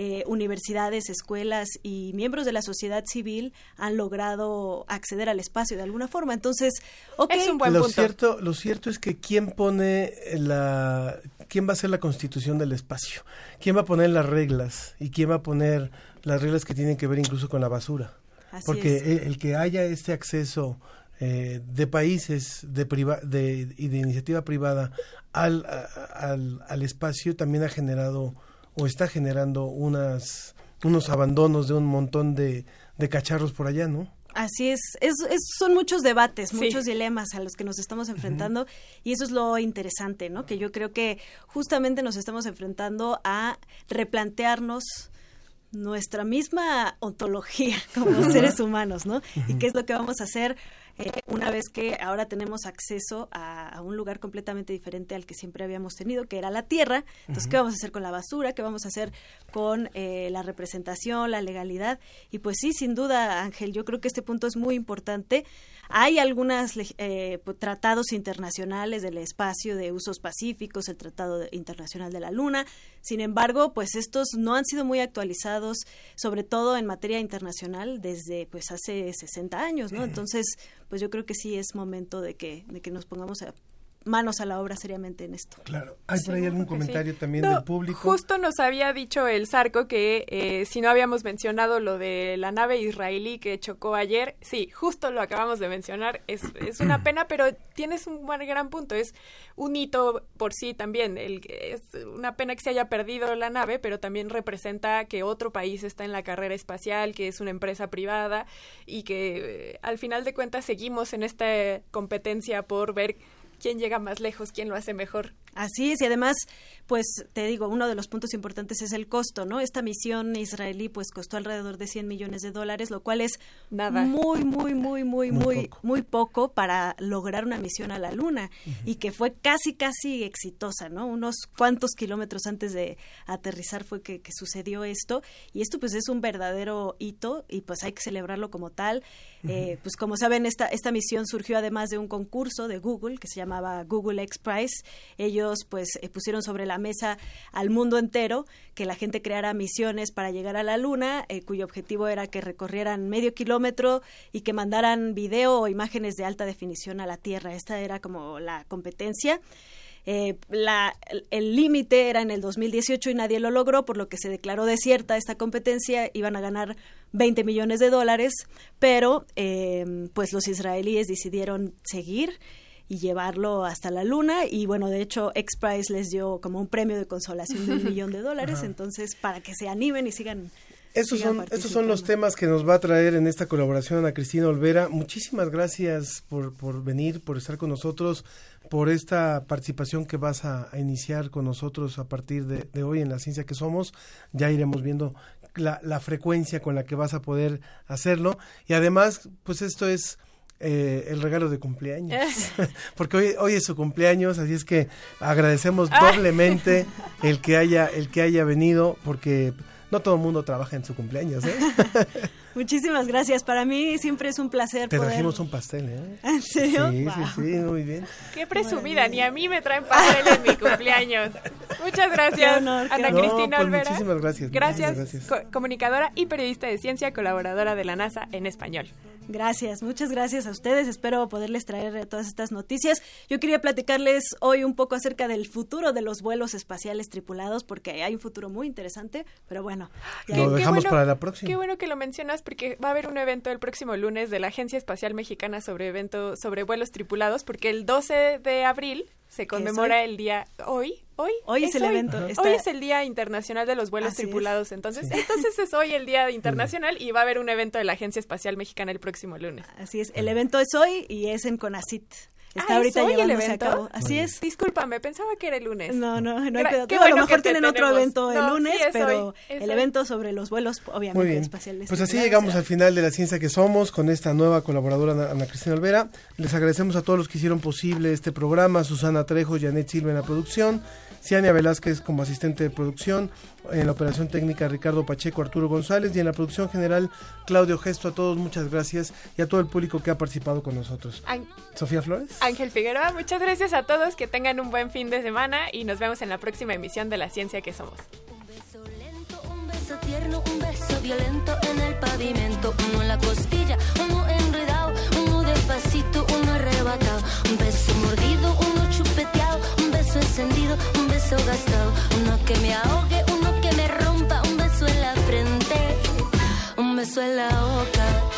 eh, universidades, escuelas y miembros de la sociedad civil han logrado acceder al espacio de alguna forma. Entonces, ok. Es un buen lo punto. Cierto, lo cierto es que quién pone la, quién va a ser la constitución del espacio, quién va a poner las reglas y quién va a poner las reglas que tienen que ver incluso con la basura. Así Porque es. el, el que haya este acceso eh, de países de, priva de y de iniciativa privada al, al espacio también ha generado o está generando unas unos abandonos de un montón de, de cacharros por allá, ¿no? Así es, es, es- son muchos debates, Sí. muchos dilemas a los que nos estamos enfrentando y eso es lo interesante, ¿no? Que yo creo que justamente nos estamos enfrentando a replantearnos nuestra misma ontología como seres humanos, ¿no? Y qué es lo que vamos a hacer eh, una vez que ahora tenemos acceso a, a un lugar completamente diferente al que siempre habíamos tenido, que era la Tierra. Entonces, ¿qué vamos a hacer con la basura? ¿Qué vamos a hacer con eh, la representación, la legalidad? Y pues sí, sin duda, Ángel, yo creo que este punto es muy importante. Hay algunos tratados internacionales del espacio de usos pacíficos, el Tratado Internacional de la Luna. Sin embargo, pues estos no han sido muy actualizados, sobre todo en materia internacional, desde pues hace 60 años, ¿no? Entonces, pues yo creo que sí es momento de que, de que nos pongamos a manos a la obra seriamente en esto. Claro. ¿Hay por ahí algún comentario sí. también No, del público? Justo nos había dicho el Zarco que eh, si no habíamos mencionado lo de la nave israelí que chocó ayer, sí, justo lo acabamos de mencionar, es, es una (clears throat) pena, pero tienes un gran punto, es un hito por sí también, el, es una pena que se haya perdido la nave, pero también representa que otro país está en la carrera espacial, que es una empresa privada y que eh, al final de cuentas seguimos en esta competencia por ver quién llega más lejos, quién lo hace mejor. Así es, y además, pues te digo, uno de los puntos importantes es el costo, ¿no? Esta misión israelí pues costó alrededor de 100 millones de dólares, lo cual es Nada. muy, muy, muy, muy, Muy muy, poco. muy poco para lograr una misión a la Luna y que fue casi, casi exitosa, ¿no? Unos cuantos kilómetros antes de aterrizar fue que, que sucedió esto y esto pues es un verdadero hito y pues hay que celebrarlo como tal. Eh, pues como saben, esta, esta misión surgió además de un concurso de Google que se llamaba Google X Prize. Ellos pues eh, pusieron sobre la mesa al mundo entero que la gente creara misiones para llegar a la luna, eh, cuyo objetivo era que recorrieran medio kilómetro y que mandaran video o imágenes de alta definición a la Tierra. Esta era como la competencia. Eh, la, el- límite era en el 2018 y nadie lo logró, por lo que se declaró desierta esta competencia. Iban a ganar 20 millones de dólares, pero pues los israelíes decidieron seguir y llevarlo hasta la luna y bueno de hecho X Prize les dio como un premio de consolación de un (laughs) millón de dólares Ajá. entonces para que se animen y sigan Estos sigan son, estos son los temas que nos va a traer en esta colaboración Ana Cristina Olvera. Muchísimas gracias por, por venir, por estar con nosotros, por esta participación que vas a, a iniciar con nosotros a partir de, de hoy en la ciencia que somos. Ya iremos viendo la, la frecuencia con la que vas a poder hacerlo. Y además, pues esto es eh, el regalo de cumpleaños. (laughs) Porque hoy, hoy es su cumpleaños, así es que agradecemos doblemente (laughs) el que haya, el que haya venido, porque no todo el mundo trabaja en su cumpleaños, ¿eh? (laughs) Muchísimas gracias. Para mí siempre es un placer. Te poder... trajimos un pastel, ¿eh? ¿En serio? Sí, Wow. sí, sí, muy bien. Qué presumida, ni a mí me traen pastel en mi cumpleaños. Muchas gracias, Qué honor, Ana. Cristina No, pues, Olvera. muchísimas gracias, Gracias, gracias. co- comunicadora y periodista de ciencia, colaboradora de la NASA en español. Gracias, muchas gracias a ustedes. Espero poderles traer todas estas noticias. Yo quería platicarles hoy un poco acerca del futuro de los vuelos espaciales tripulados, porque hay un futuro muy interesante, pero bueno. ya- Lo dejamos para la próxima. Qué bueno que lo mencionas porque va a haber un evento el próximo lunes de la Agencia Espacial Mexicana sobre evento sobre vuelos tripulados porque el 12 de abril se conmemora el día hoy hoy Hoy es el evento, hoy es el día internacional de los vuelos Así es. tripulados. Entonces entonces es hoy el día internacional y va a haber un evento de la Agencia Espacial Mexicana el próximo lunes. Así es, el evento es hoy y es en Conacit. Está Ah, ahorita ¿es hoy el llevándose evento? a cabo. Así es. discúlpame pensaba que era el lunes No, no, no hay Gra- pedo. a lo mejor tienen otro evento el No, lunes, sí, pero hoy, el hoy. evento sobre los vuelos, Muy obviamente, bien. espaciales. Pues así llegamos al final de la ciencia que somos con esta nueva colaboradora Ana, Ana Cristina Olvera. Les agradecemos a todos los que hicieron posible este programa, Susana Trejo, Janet Silva en la producción, Ciania Velázquez como asistente de producción, en la operación técnica Ricardo Pacheco, Arturo González y en la producción general Claudio Gesto. A todos muchas gracias y a todo el público que ha participado con nosotros. An- Sofía Flores. Ángel Figueroa, muchas gracias a todos, que tengan un buen fin de semana y nos vemos en la próxima emisión de La Ciencia que Somos. Un beso tierno, un beso violento en el pavimento, uno en la costilla, uno enredado, uno despacito, uno arrebatado, un beso mordido, uno un beso gastado, uno que me ahogue, uno que me rompa, un beso en la frente, un beso en la boca.